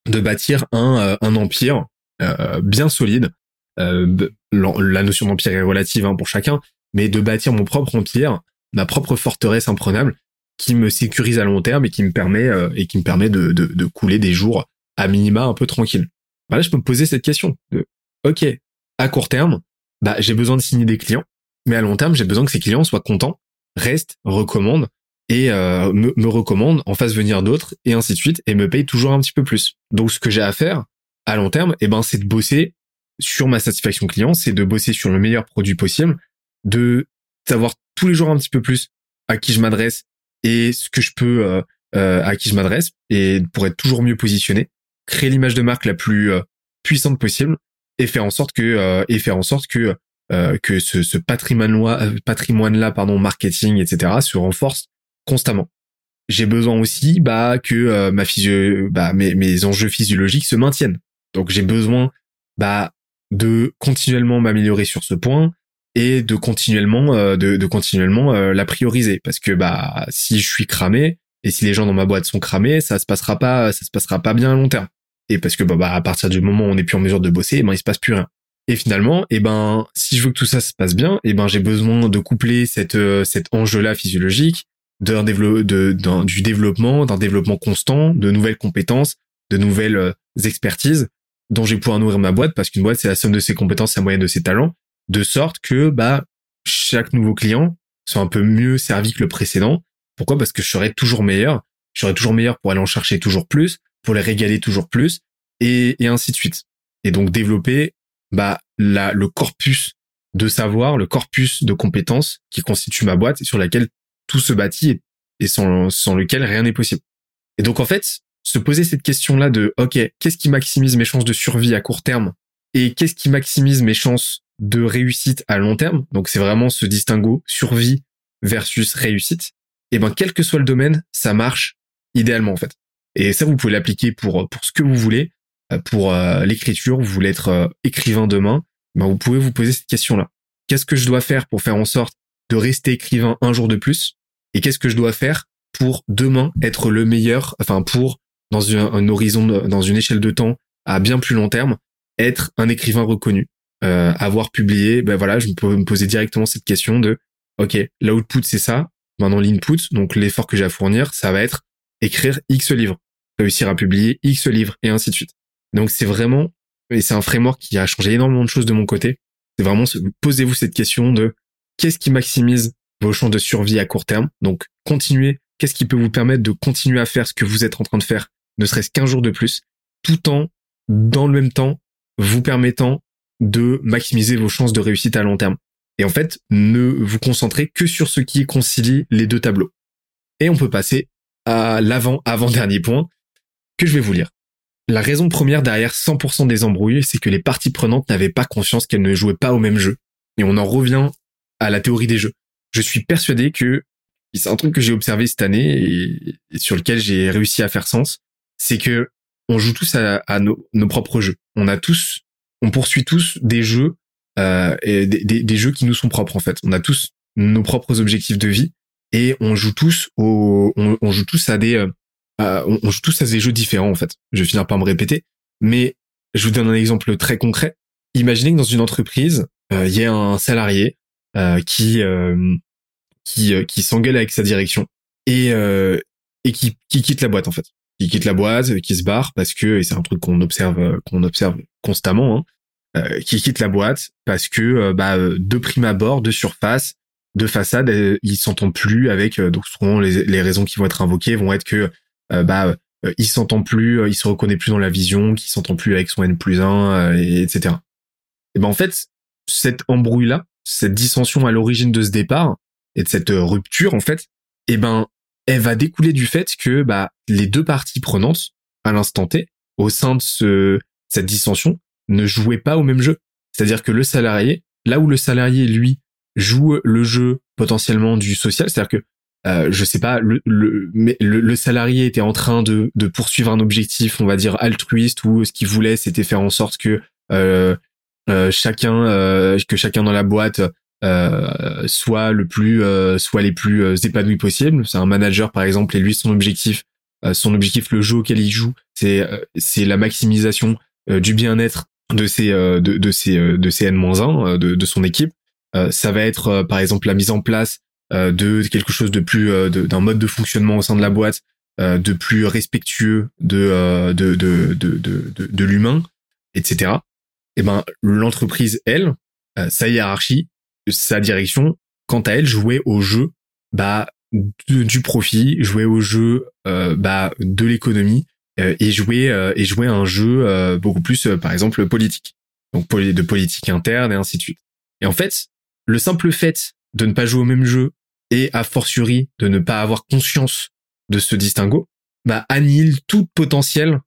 de bâtir un, euh, un empire euh, bien solide euh, la notion d'empire est relative hein, pour chacun, mais de bâtir mon propre empire, ma propre forteresse imprenable, qui me sécurise à long terme et qui me permet euh, et qui me permet de, de, de, couler des jours à minima un peu tranquille. Bah là, je peux me poser cette question de, ok, à court terme, bah j'ai besoin de signer des clients. mais à long terme, j'ai besoin que ces clients soient contents, restent, recommandent et euh, me, me recommandent, en fassent venir d'autres et ainsi de suite et me payent toujours un petit peu plus. Donc ce que j'ai à faire à long terme, eh ben c'est de bosser sur ma satisfaction client, c'est de bosser sur le meilleur produit possible, de savoir tous les jours un petit peu plus à qui je m'adresse et ce que je peux euh, euh, à qui je m'adresse et pour être toujours mieux positionné, créer l'image de marque la plus euh, puissante possible et faire en sorte que et faire en sorte que que ce, ce patrimoine là patrimoine là pardon marketing etc se renforce constamment. J'ai besoin aussi bah que ma physio bah mes mes enjeux physiologiques se maintiennent. Donc j'ai besoin bah de continuellement m'améliorer sur ce point et de continuellement euh, de, de, continuellement euh, la prioriser. Parce que bah si je suis cramé et si les gens dans ma boîte sont cramés ça se passera pas ça se passera pas bien à long terme. Et parce que bah, bah à partir du moment où on n'est plus en mesure de bosser ben il se passe plus rien. Et finalement et eh ben si je veux que tout ça se passe bien et eh ben j'ai besoin de coupler cette euh, cet enjeu là physiologique d'un de, de, du développement d'un développement constant de nouvelles compétences de nouvelles expertises dont je vais pouvoir nourrir ma boîte parce qu'une boîte c'est la somme de ses compétences, la moyenne de ses talents, de sorte que bah chaque nouveau client soit un peu mieux servi que le précédent. Pourquoi? Parce que je serai toujours meilleur, je serai toujours meilleur pour aller en chercher toujours plus, pour les régaler toujours plus et, ainsi de suite. Et donc développer bah la, le corpus de savoir, le corpus de compétences qui constitue ma boîte et sur laquelle tout se bâtit et sans, sans lequel rien n'est possible. Et donc en fait, se poser cette question-là de, OK, qu'est-ce qui maximise mes chances de survie à court terme et qu'est-ce qui maximise mes chances de réussite à long terme Donc c'est vraiment ce distinguo survie versus réussite. Et ben quel que soit le domaine, ça marche idéalement en fait. Et ça vous pouvez l'appliquer pour pour ce que vous voulez, euh, pour euh, l'écriture, vous voulez être euh, écrivain demain, ben vous pouvez vous poser cette question-là. Qu'est-ce que je dois faire pour faire en sorte de rester écrivain un jour de plus? Et qu'est-ce que je dois faire pour demain être le meilleur, enfin pour dans un, horizon, dans une échelle de temps à bien plus long terme, être un écrivain reconnu, euh, avoir publié, ben voilà, je me poser directement cette question de, ok, l'output c'est ça, maintenant l'input, donc l'effort que j'ai à fournir, ça va être écrire X livres, réussir à publier X livres et ainsi de suite. Donc c'est vraiment, et c'est un framework qui a changé énormément de choses de mon côté. C'est vraiment, posez-vous cette question de qu'est-ce qui maximise vos chances de survie à court terme? Donc continuez, qu'est-ce qui peut vous permettre de continuer à faire ce que vous êtes en train de faire ne serait-ce qu'un jour de plus, tout en, dans le même temps, vous permettant de maximiser vos chances de réussite à long terme. Et en fait, ne vous concentrez que sur ce qui concilie les deux tableaux. Et on peut passer à l'avant, avant-dernier point que je vais vous lire. La raison première derrière 100% des embrouilles, c'est que les parties prenantes n'avaient pas conscience qu'elles ne jouaient pas au même jeu. Et on en revient à la théorie des jeux. Je suis persuadé que c'est un truc que j'ai observé cette année et sur lequel j'ai réussi à faire sens c'est que on joue tous à, nos, propres jeux. On a tous, on poursuit tous des jeux euh, des, jeux qui nous sont propres en fait. On a tous nos propres objectifs de vie et on joue tous au, on, joue tous à des, euh, on, joue tous à des jeux différents en fait. Je vais finir par me répéter, mais je vous donne un exemple très concret. Imaginez que dans une entreprise, euh, il y a un salarié qui qui s'engueule avec sa direction et et qui, qui quitte la boîte en fait qui quitte la boîte, qui se barre parce que et c'est un truc qu'on observe qu'on observe constamment, hein, euh, qui quitte la boîte parce que euh, bah euh, de prime abord, de surface, de façade, ils s'entendent plus avec donc souvent les, les raisons qui vont être invoquées vont être que bah il s'entend plus, il se reconnaît plus dans la vision, qu'il s'entend plus avec son N plus 1, et, etc. Et ben en fait, cette embrouille là, cette dissension à l'origine de ce départ et de cette rupture en fait, et ben elle va découler du fait que bah, les deux parties prenantes, à l'instant T, au sein de ce, cette dissension, ne jouaient pas au même jeu. C'est-à-dire que le salarié, là où le salarié, lui, joue le jeu potentiellement du social, c'est-à-dire que euh, je sais pas, le, le, le, salarié était en train de, de poursuivre un objectif, on va dire altruiste, ou ce qu'il voulait, c'était faire en sorte que euh, euh, chacun, euh, que chacun dans la boîte euh, soit le plus euh, soit les plus euh, épanouis possible. C'est un manager par exemple et lui son objectif son objectif le jeu auquel il joue c'est c'est la maximisation du bien-être de ses de, de ses de ses N-1 de, de son équipe. ça va être par exemple la mise en place de quelque chose de plus d'un mode de fonctionnement au sein de la boîte de plus respectueux de de de de de, de l'humain etc. Et ben l'entreprise elle sa hiérarchie sa direction, quant à elle, jouait au jeu bah du profit, jouait au jeu euh, bah de l'économie euh, et jouer euh, et jouer à un jeu beaucoup plus par exemple politique. Donc de politique interne et ainsi de suite. Et en fait, le simple fait de ne pas jouer au même jeu et a fortiori de ne pas avoir conscience de ce distinguo, bah annihile toute potentielle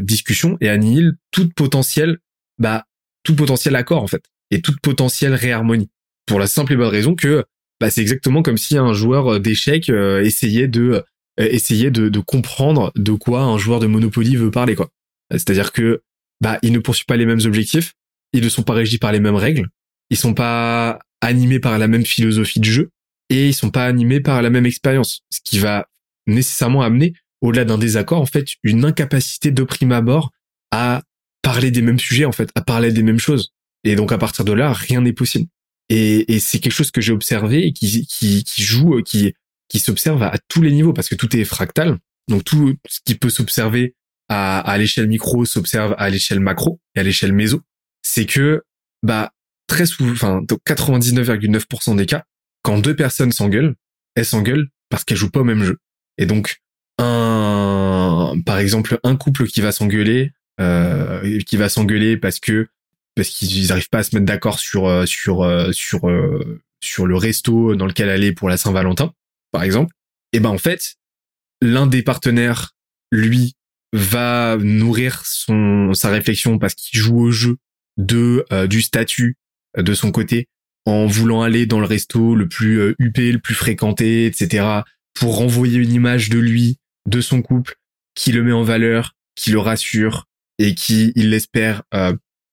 discussion et annihile toute potentielle bah tout potentiel accord en fait et toute potentielle réharmonie pour la simple et bonne raison que bah, c'est exactement comme si un joueur d'échecs euh, essayait de euh, essayer de, de, comprendre de quoi un joueur de Monopoly veut parler quoi. C'est-à-dire que bah ils ne poursuivent pas les mêmes objectifs, ils ne sont pas régis par les mêmes règles, ils sont pas animés par la même philosophie de jeu et ils sont pas animés par la même expérience, ce qui va nécessairement amener au-delà d'un désaccord en fait une incapacité de prime abord à parler des mêmes sujets en fait, à parler des mêmes choses. Et donc à partir de là, rien n'est possible. Et, c'est quelque chose que j'ai observé et qui, joue, euh, qui, s'observe à, tous les niveaux parce que tout est fractal. Donc tout ce qui peut s'observer à, à l'échelle micro s'observe à l'échelle macro et à l'échelle méso. C'est que bah très souvent, enfin 99,9% des cas, quand deux personnes s'engueulent, elles s'engueulent parce qu'elles jouent pas au même jeu. Et donc un, par exemple, un couple qui va s'engueuler, euh, qui va s'engueuler parce que parce qu'ils n'arrivent pas à se mettre d'accord sur euh, sur euh, sur euh, sur le resto dans lequel aller pour la Saint-Valentin, par exemple. Et ben en fait, l'un des partenaires, lui, va nourrir son sa réflexion parce qu'il joue au jeu de du statut de son côté en voulant aller dans le resto le plus huppé, le plus fréquenté, etc. pour renvoyer une image de lui, de son couple, qui le met en valeur, qui le rassure et qui, il l'espère,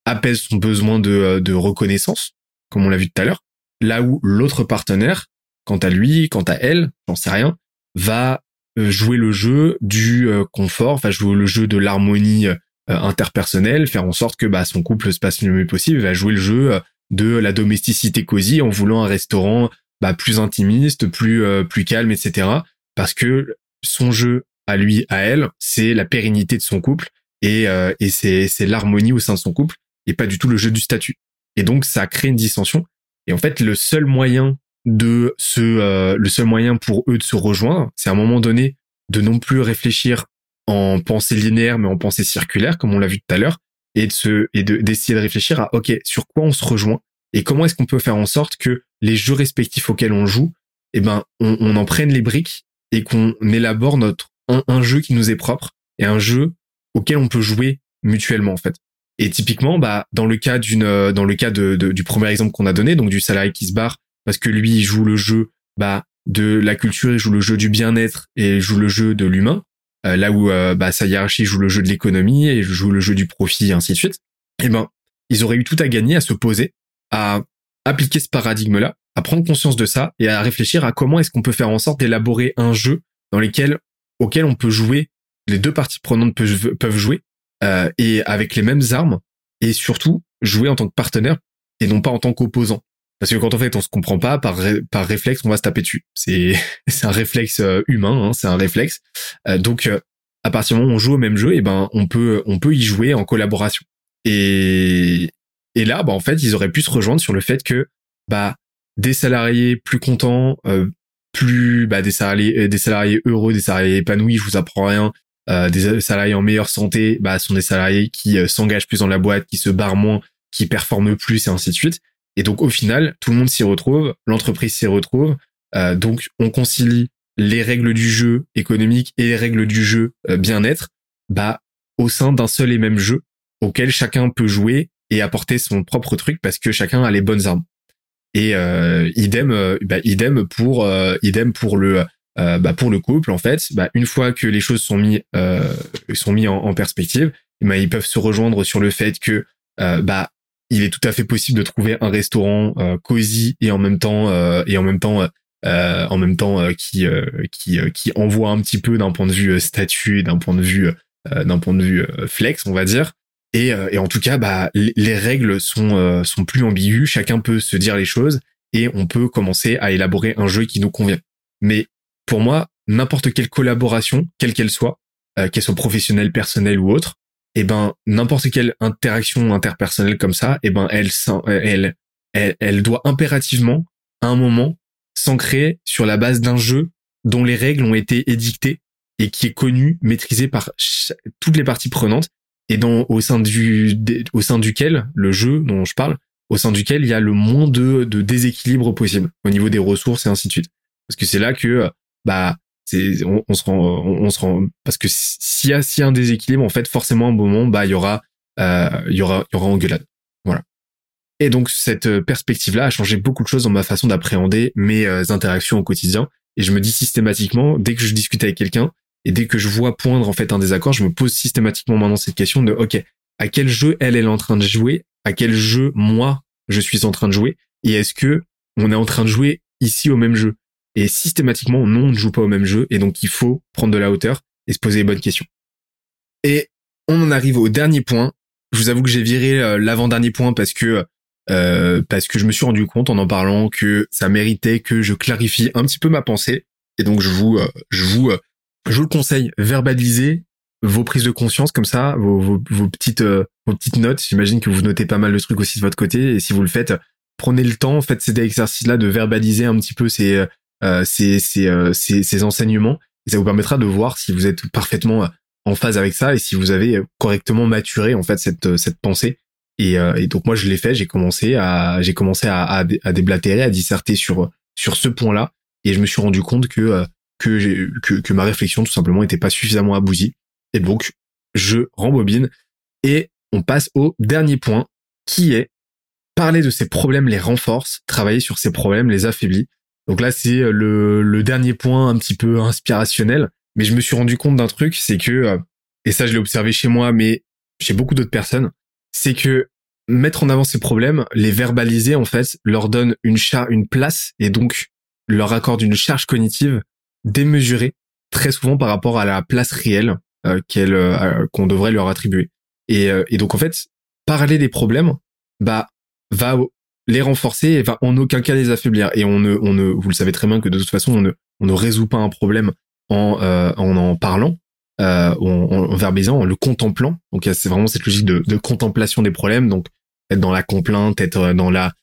apaise son besoin de, euh, de reconnaissance, comme on l'a vu tout à l'heure, là où l'autre partenaire, quant à lui, quant à elle, j'en sais rien, va euh, jouer le jeu du euh, confort, va jouer le jeu de l'harmonie interpersonnelle, faire en sorte que bah, son couple se passe le mieux possible, va jouer le jeu de la domesticité cosy en voulant un restaurant bah, plus intimiste, plus plus calme, etc. Parce que son jeu à lui, à elle, c'est la pérennité de son couple et, et c'est l'harmonie au sein de son couple et pas du tout le jeu du statut. Et donc ça crée une dissension. Et en fait, le seul moyen de se, euh, le seul moyen pour eux de se rejoindre, c'est à un moment donné de non plus réfléchir en pensée linéaire, mais en pensée circulaire, comme on l'a vu tout à l'heure, et de se, et de d'essayer de réfléchir à ok sur quoi on se rejoint et comment est-ce qu'on peut faire en sorte que les jeux respectifs auxquels on joue, eh ben on, en prenne les briques et qu'on élabore notre un, un jeu qui nous est propre et un jeu auquel on peut jouer mutuellement en fait. Et typiquement, bah, dans le cas d'une, euh, dans le cas de, du premier exemple qu'on a donné, donc du salarié qui se barre parce que lui il joue le jeu, bah, de la culture, il joue le jeu du bien-être et il joue le jeu de l'humain. Euh, là où euh, bah, sa hiérarchie joue le jeu de l'économie et joue le jeu du profit et ainsi de suite. Eh ben, ils auraient eu tout à gagner à se poser, à appliquer ce paradigme-là, à prendre conscience de ça et à réfléchir à comment est-ce qu'on peut faire en sorte d'élaborer un jeu dans lequel, auquel on peut jouer, les deux parties prenantes peuvent jouer euh, et avec les mêmes armes et surtout jouer en tant que partenaire et non pas en tant qu'opposant. Parce que quand en fait on se comprend pas par par réflexe on va se taper dessus. C'est c'est un réflexe euh, humain, hein, c'est un réflexe. Euh, donc à partir du moment où on joue au même jeu, et eh ben on peut on peut y jouer en collaboration. Et et là bah en fait ils auraient pu se rejoindre sur le fait que bah des salariés plus contents, plus bah des salariés des salariés heureux, des salariés épanouis, je vous apprends rien, euh, des salariés en meilleure santé bah, sont des salariés qui euh, s'engagent plus dans la boîte, qui se barrent moins, qui performent plus et ainsi de suite. Et donc au final, tout le monde s'y retrouve, l'entreprise s'y retrouve. Euh, donc on concilie les règles du jeu économique et les règles du jeu bien-être bah, au sein d'un seul et même jeu auquel chacun peut jouer et apporter son propre truc parce que chacun a les bonnes armes. Et idem, bah, idem pour idem pour le euh, bah, pour le couple en fait, bah, une fois que les choses sont mis euh, sont mis en, perspective, bah, ils peuvent se rejoindre sur le fait que euh, bah il est tout à fait possible de trouver un restaurant cosy et en même temps et en même temps en même temps qui qui qui envoie un petit peu d'un point de vue statut, d'un point de vue d'un point de vue flex, on va dire. Et, et en tout cas, bah, les règles sont sont plus ambiguës. Chacun peut se dire les choses et on peut commencer à élaborer un jeu qui nous convient. Mais pour moi, n'importe quelle collaboration, quelle qu'elle soit, euh, qu'elle soit professionnelle, personnelle ou autre, et eh ben n'importe quelle interaction interpersonnelle comme ça, et eh ben elle, elle elle, elle doit impérativement, à un moment, s'ancrer sur la base d'un jeu dont les règles ont été édictées et qui est connu, maîtrisé par toutes les parties prenantes et dans au sein du au sein duquel le jeu dont je parle, au sein duquel il y a le moins de, de déséquilibre possible au niveau des ressources et ainsi de suite. Parce que c'est là que bah c'est on, se rend on, se rend parce que s'il y a s'il y a un déséquilibre en fait forcément à un moment bah il y aura euh, il y aura il y aura engueulade. Voilà. Et donc cette perspective là a changé beaucoup de choses dans ma façon d'appréhender mes euh, interactions au quotidien et je me dis systématiquement dès que je discute avec quelqu'un et dès que je vois poindre en fait un désaccord, je me pose systématiquement maintenant cette question de OK, à quel jeu elle elle est en train de jouer, à quel jeu moi je suis en train de jouer? Et est-ce que on est en train de jouer ici au même jeu? Et systématiquement non, on ne joue pas au même jeu et donc il faut prendre de la hauteur et se poser les bonnes questions. Et on en arrive au dernier point. Je vous avoue que j'ai viré euh, l'avant-dernier point parce que euh, parce que je me suis rendu compte en en parlant que ça méritait que je clarifie un petit peu ma pensée et donc je vous euh, je vous je vous le conseille, verbalisez vos prises de conscience comme ça, vos, vos, petites euh, vos petites notes. J'imagine que vous notez pas mal de trucs aussi de votre côté. Et si vous le faites, prenez le temps, faites ces exercices-là de verbaliser un petit peu ces euh, ces, ces, euh, ces, ces enseignements. Et ça vous permettra de voir si vous êtes parfaitement en phase avec ça et si vous avez correctement maturé en fait cette cette pensée. Et, et donc moi je l'ai fait, j'ai commencé à j'ai commencé à, à, à déblatérer, à disserter sur sur ce point-là. Et je me suis rendu compte que que, que, que ma réflexion tout simplement n'était pas suffisamment aboutie. Et donc, je rembobine et on passe au dernier point qui est parler de ces problèmes les renforce, travailler sur ces problèmes les affaiblit. Donc là, c'est le, le dernier point un petit peu inspirationnel. Mais je me suis rendu compte d'un truc, c'est que, euh, et ça je l'ai observé chez moi, mais chez beaucoup d'autres personnes, c'est que mettre en avant ces problèmes, les verbaliser en fait, leur donne une, char une place et donc leur accorde une charge cognitive démesuré très souvent par rapport à la place réelle euh, qu'elle euh, qu'on devrait leur attribuer. Et, euh, et donc en fait, parler des problèmes, bah va les renforcer et va en aucun cas les affaiblir. Et on ne, on ne, vous le savez très bien que de toute façon, on ne, on ne résout pas un problème en en, en parlant, euh, en, en, verbalisant, en le contemplant. Donc c'est vraiment cette logique de, de contemplation des problèmes. Donc être dans la complainte, être dans la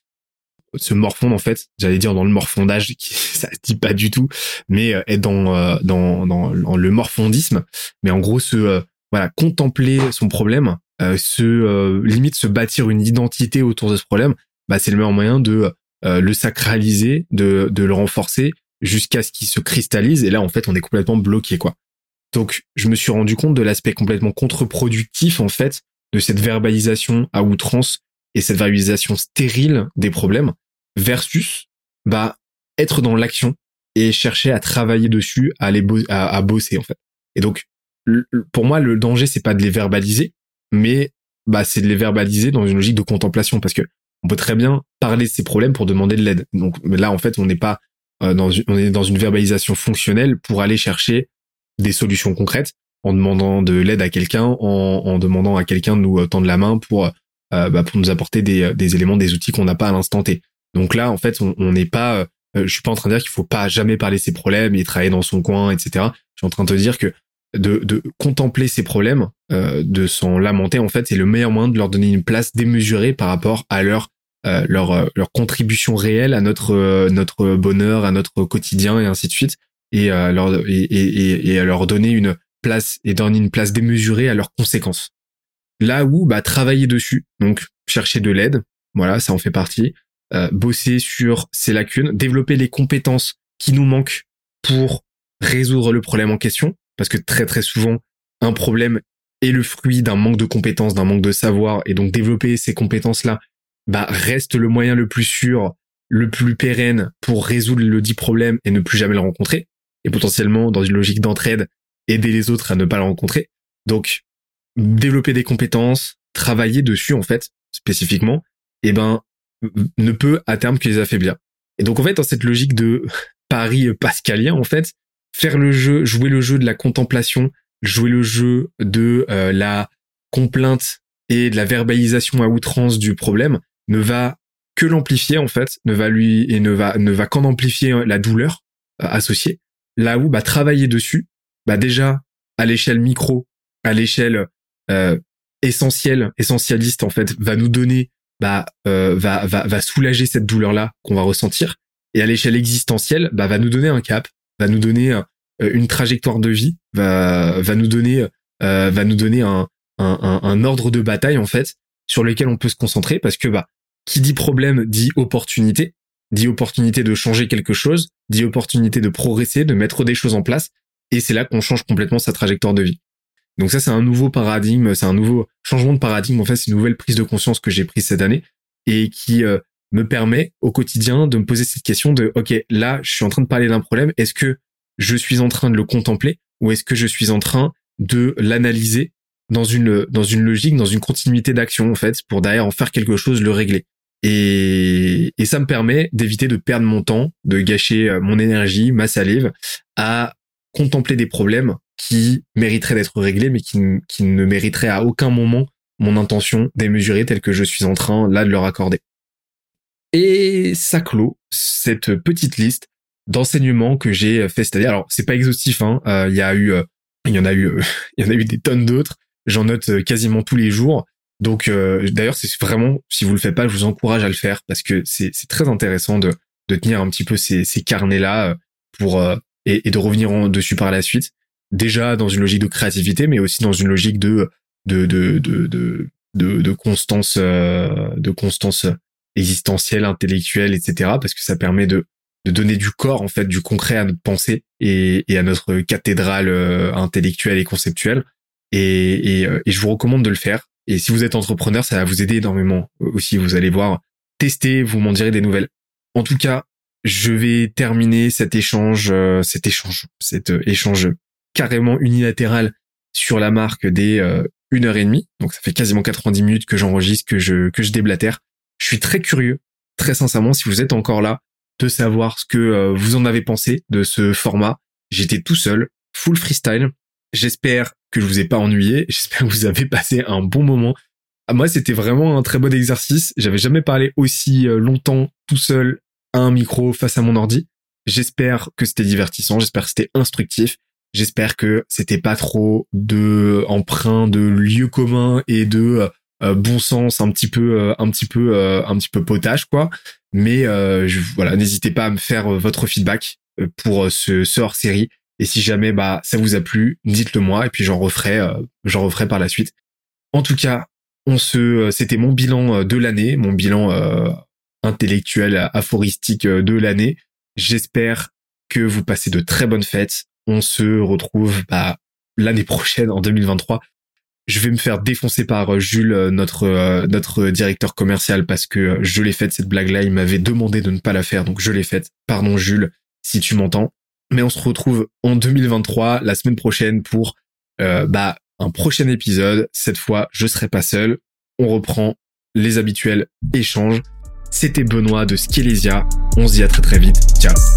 se morfondre en fait j'allais dire dans le morfondage qui ça se dit pas du tout mais euh, être dans, euh, dans dans le morfondisme mais en gros se euh, voilà contempler son problème se limite se bâtir une identité autour de ce problème bah c'est le meilleur moyen de le sacraliser de de le renforcer jusqu'à ce qu'il se cristallise et là en fait on est complètement bloqué quoi donc je me suis rendu compte de l'aspect complètement contre-productif en fait de cette verbalisation à outrance et cette verbalisation stérile des problèmes versus bah être dans l'action et chercher à travailler dessus, à les à, bosser en fait. Et donc pour moi le danger c'est pas de les verbaliser, mais bah c'est de les verbaliser dans une logique de contemplation parce que on peut très bien parler de ces problèmes pour demander de l'aide. Donc là en fait on n'est pas euh, dans une, on est dans une verbalisation fonctionnelle pour aller chercher des solutions concrètes en demandant de l'aide à quelqu'un, en, demandant à quelqu'un de nous tendre la main pour euh, bah, pour nous apporter des, des éléments, des outils qu'on n'a pas à l'instant T. Donc là, en fait, on n'est pas, euh, je suis pas en train de dire qu'il faut pas jamais parler ses problèmes et travailler dans son coin, etc. Je suis en train de te dire que de, de contempler ses problèmes, euh, de s'en lamenter, en fait, c'est le meilleur moyen de leur donner une place démesurée par rapport à leur euh, leur euh, leur contribution réelle à notre notre bonheur, à notre quotidien et ainsi de suite, et leur et, et, et à leur donner une place et donner une place démesurée à leurs conséquences. Là où bah travailler dessus, donc chercher de l'aide, voilà, ça en fait partie. Euh, bosser sur ces lacunes, développer les compétences qui nous manquent pour résoudre le problème en question, parce que très très souvent un problème est le fruit d'un manque de compétences, d'un manque de savoir, et donc développer ces compétences-là, bah reste le moyen le plus sûr, le plus pérenne pour résoudre le dit problème et ne plus jamais le rencontrer, et potentiellement dans une logique d'entraide aider les autres à ne pas le rencontrer. Donc développer des compétences, travailler dessus en fait spécifiquement, et eh ben ne peut à terme que les affaiblir. Et donc en fait dans cette logique de pari pascalien en fait, faire le jeu, jouer le jeu de la contemplation, jouer le jeu de euh, la complainte et de la verbalisation à outrance du problème ne va que l'amplifier en fait, ne va lui et ne va ne va qu'en amplifier la douleur euh, associée. Là où bah travailler dessus, bah déjà à l'échelle micro, à l'échelle euh, essentiel, essentialiste en fait, va nous donner bah va, va va soulager cette douleur là qu'on va ressentir et à l'échelle existentielle bah va nous donner un cap va nous donner une trajectoire de vie va va nous donner va nous donner un, un, un ordre de bataille en fait sur lequel on peut se concentrer parce que bah qui dit problème dit opportunité dit opportunité de changer quelque chose, dit opportunité de progresser, de mettre des choses en place, et c'est là qu'on change complètement sa trajectoire de vie. Donc ça, c'est un nouveau paradigme, c'est un nouveau changement de paradigme, en fait, c'est une nouvelle prise de conscience que j'ai prise cette année, et qui euh, me permet au quotidien de me poser cette question de, OK, là, je suis en train de parler d'un problème, est-ce que je suis en train de le contempler, ou est-ce que je suis en train de l'analyser dans une, dans une logique, dans une continuité d'action, en fait, pour derrière en faire quelque chose, le régler? Et, ça me permet d'éviter de perdre mon temps, de gâcher euh, mon énergie, ma salive, à contempler des problèmes qui mériteraient d'être réglés, mais qui, qui ne mériteraient à aucun moment mon intention démesurée telle que je suis en train là de leur accorder. Et ça clôt cette petite liste d'enseignements que j'ai fait cette année. Alors c'est pas exhaustif, hein. Euh, il y a eu, euh, il y en a eu, il y en a eu des tonnes d'autres. J'en note quasiment tous les jours. Donc euh, d'ailleurs, c'est vraiment, si vous le faites pas, je vous encourage à le faire parce que c'est très intéressant de, tenir un petit peu ces, carnets-là euh, pour euh, et, de revenir en, dessus par la suite. Déjà dans une logique de créativité, mais aussi dans une logique de de de, de, de constance de constance existentielle, intellectuelle, etc. Parce que ça permet de donner du corps en fait, du concret à notre pensée et, et à notre cathédrale intellectuelle et conceptuelle. Et, et, et je vous recommande de le faire et si vous êtes entrepreneur, ça va vous aider énormément aussi. Vous allez voir, tester, vous m'en direz des nouvelles. En tout cas, je vais terminer cet échange, euh, cet échange, cet euh, échange carrément unilatéral sur la marque des euh, une heure et demie. Donc ça fait quasiment 90 minutes que j'enregistre, que je que je déblatère. Je suis très curieux, très sincèrement, si vous êtes encore là, de savoir ce que vous en avez pensé de ce format. J'étais tout seul, full freestyle. J'espère que je vous ai pas ennuyé. J'espère que vous avez passé un bon moment. Ah, moi, c'était vraiment un très bon exercice. J'avais jamais parlé aussi euh, longtemps tout seul à un micro face à mon ordi. J'espère que c'était divertissant. J'espère que c'était instructif. J'espère que c'était pas trop de emprunt de lieux communs et de euh, euh, bon sens un petit peu un petit peu un petit peu potage quoi mais je, voilà n'hésitez pas à me faire votre feedback pour ce, ce hors série et si jamais bah ça vous a plu, dites-le moi et puis j'en referai, euh, j'en referai par la suite. En tout cas, on se, euh, c'était mon bilan euh, de l'année, mon bilan intellectuel, aphoristique de l'année. J'espère que vous passez de très bonnes fêtes. On se retrouve bah, l'année prochaine en 2023. Je vais me faire défoncer par Jules, notre notre directeur commercial, parce que je l'ai faite cette blague-là. Il m'avait demandé de ne pas la faire, donc je l'ai faite. Pardon Jules, si tu m'entends. Mais on se retrouve en 2023, la semaine prochaine, pour euh, bah, un prochain épisode. Cette fois, je serai pas seul. On reprend les habituels échanges. C'était Benoît de Skelesia. On se dit à très très vite. Ciao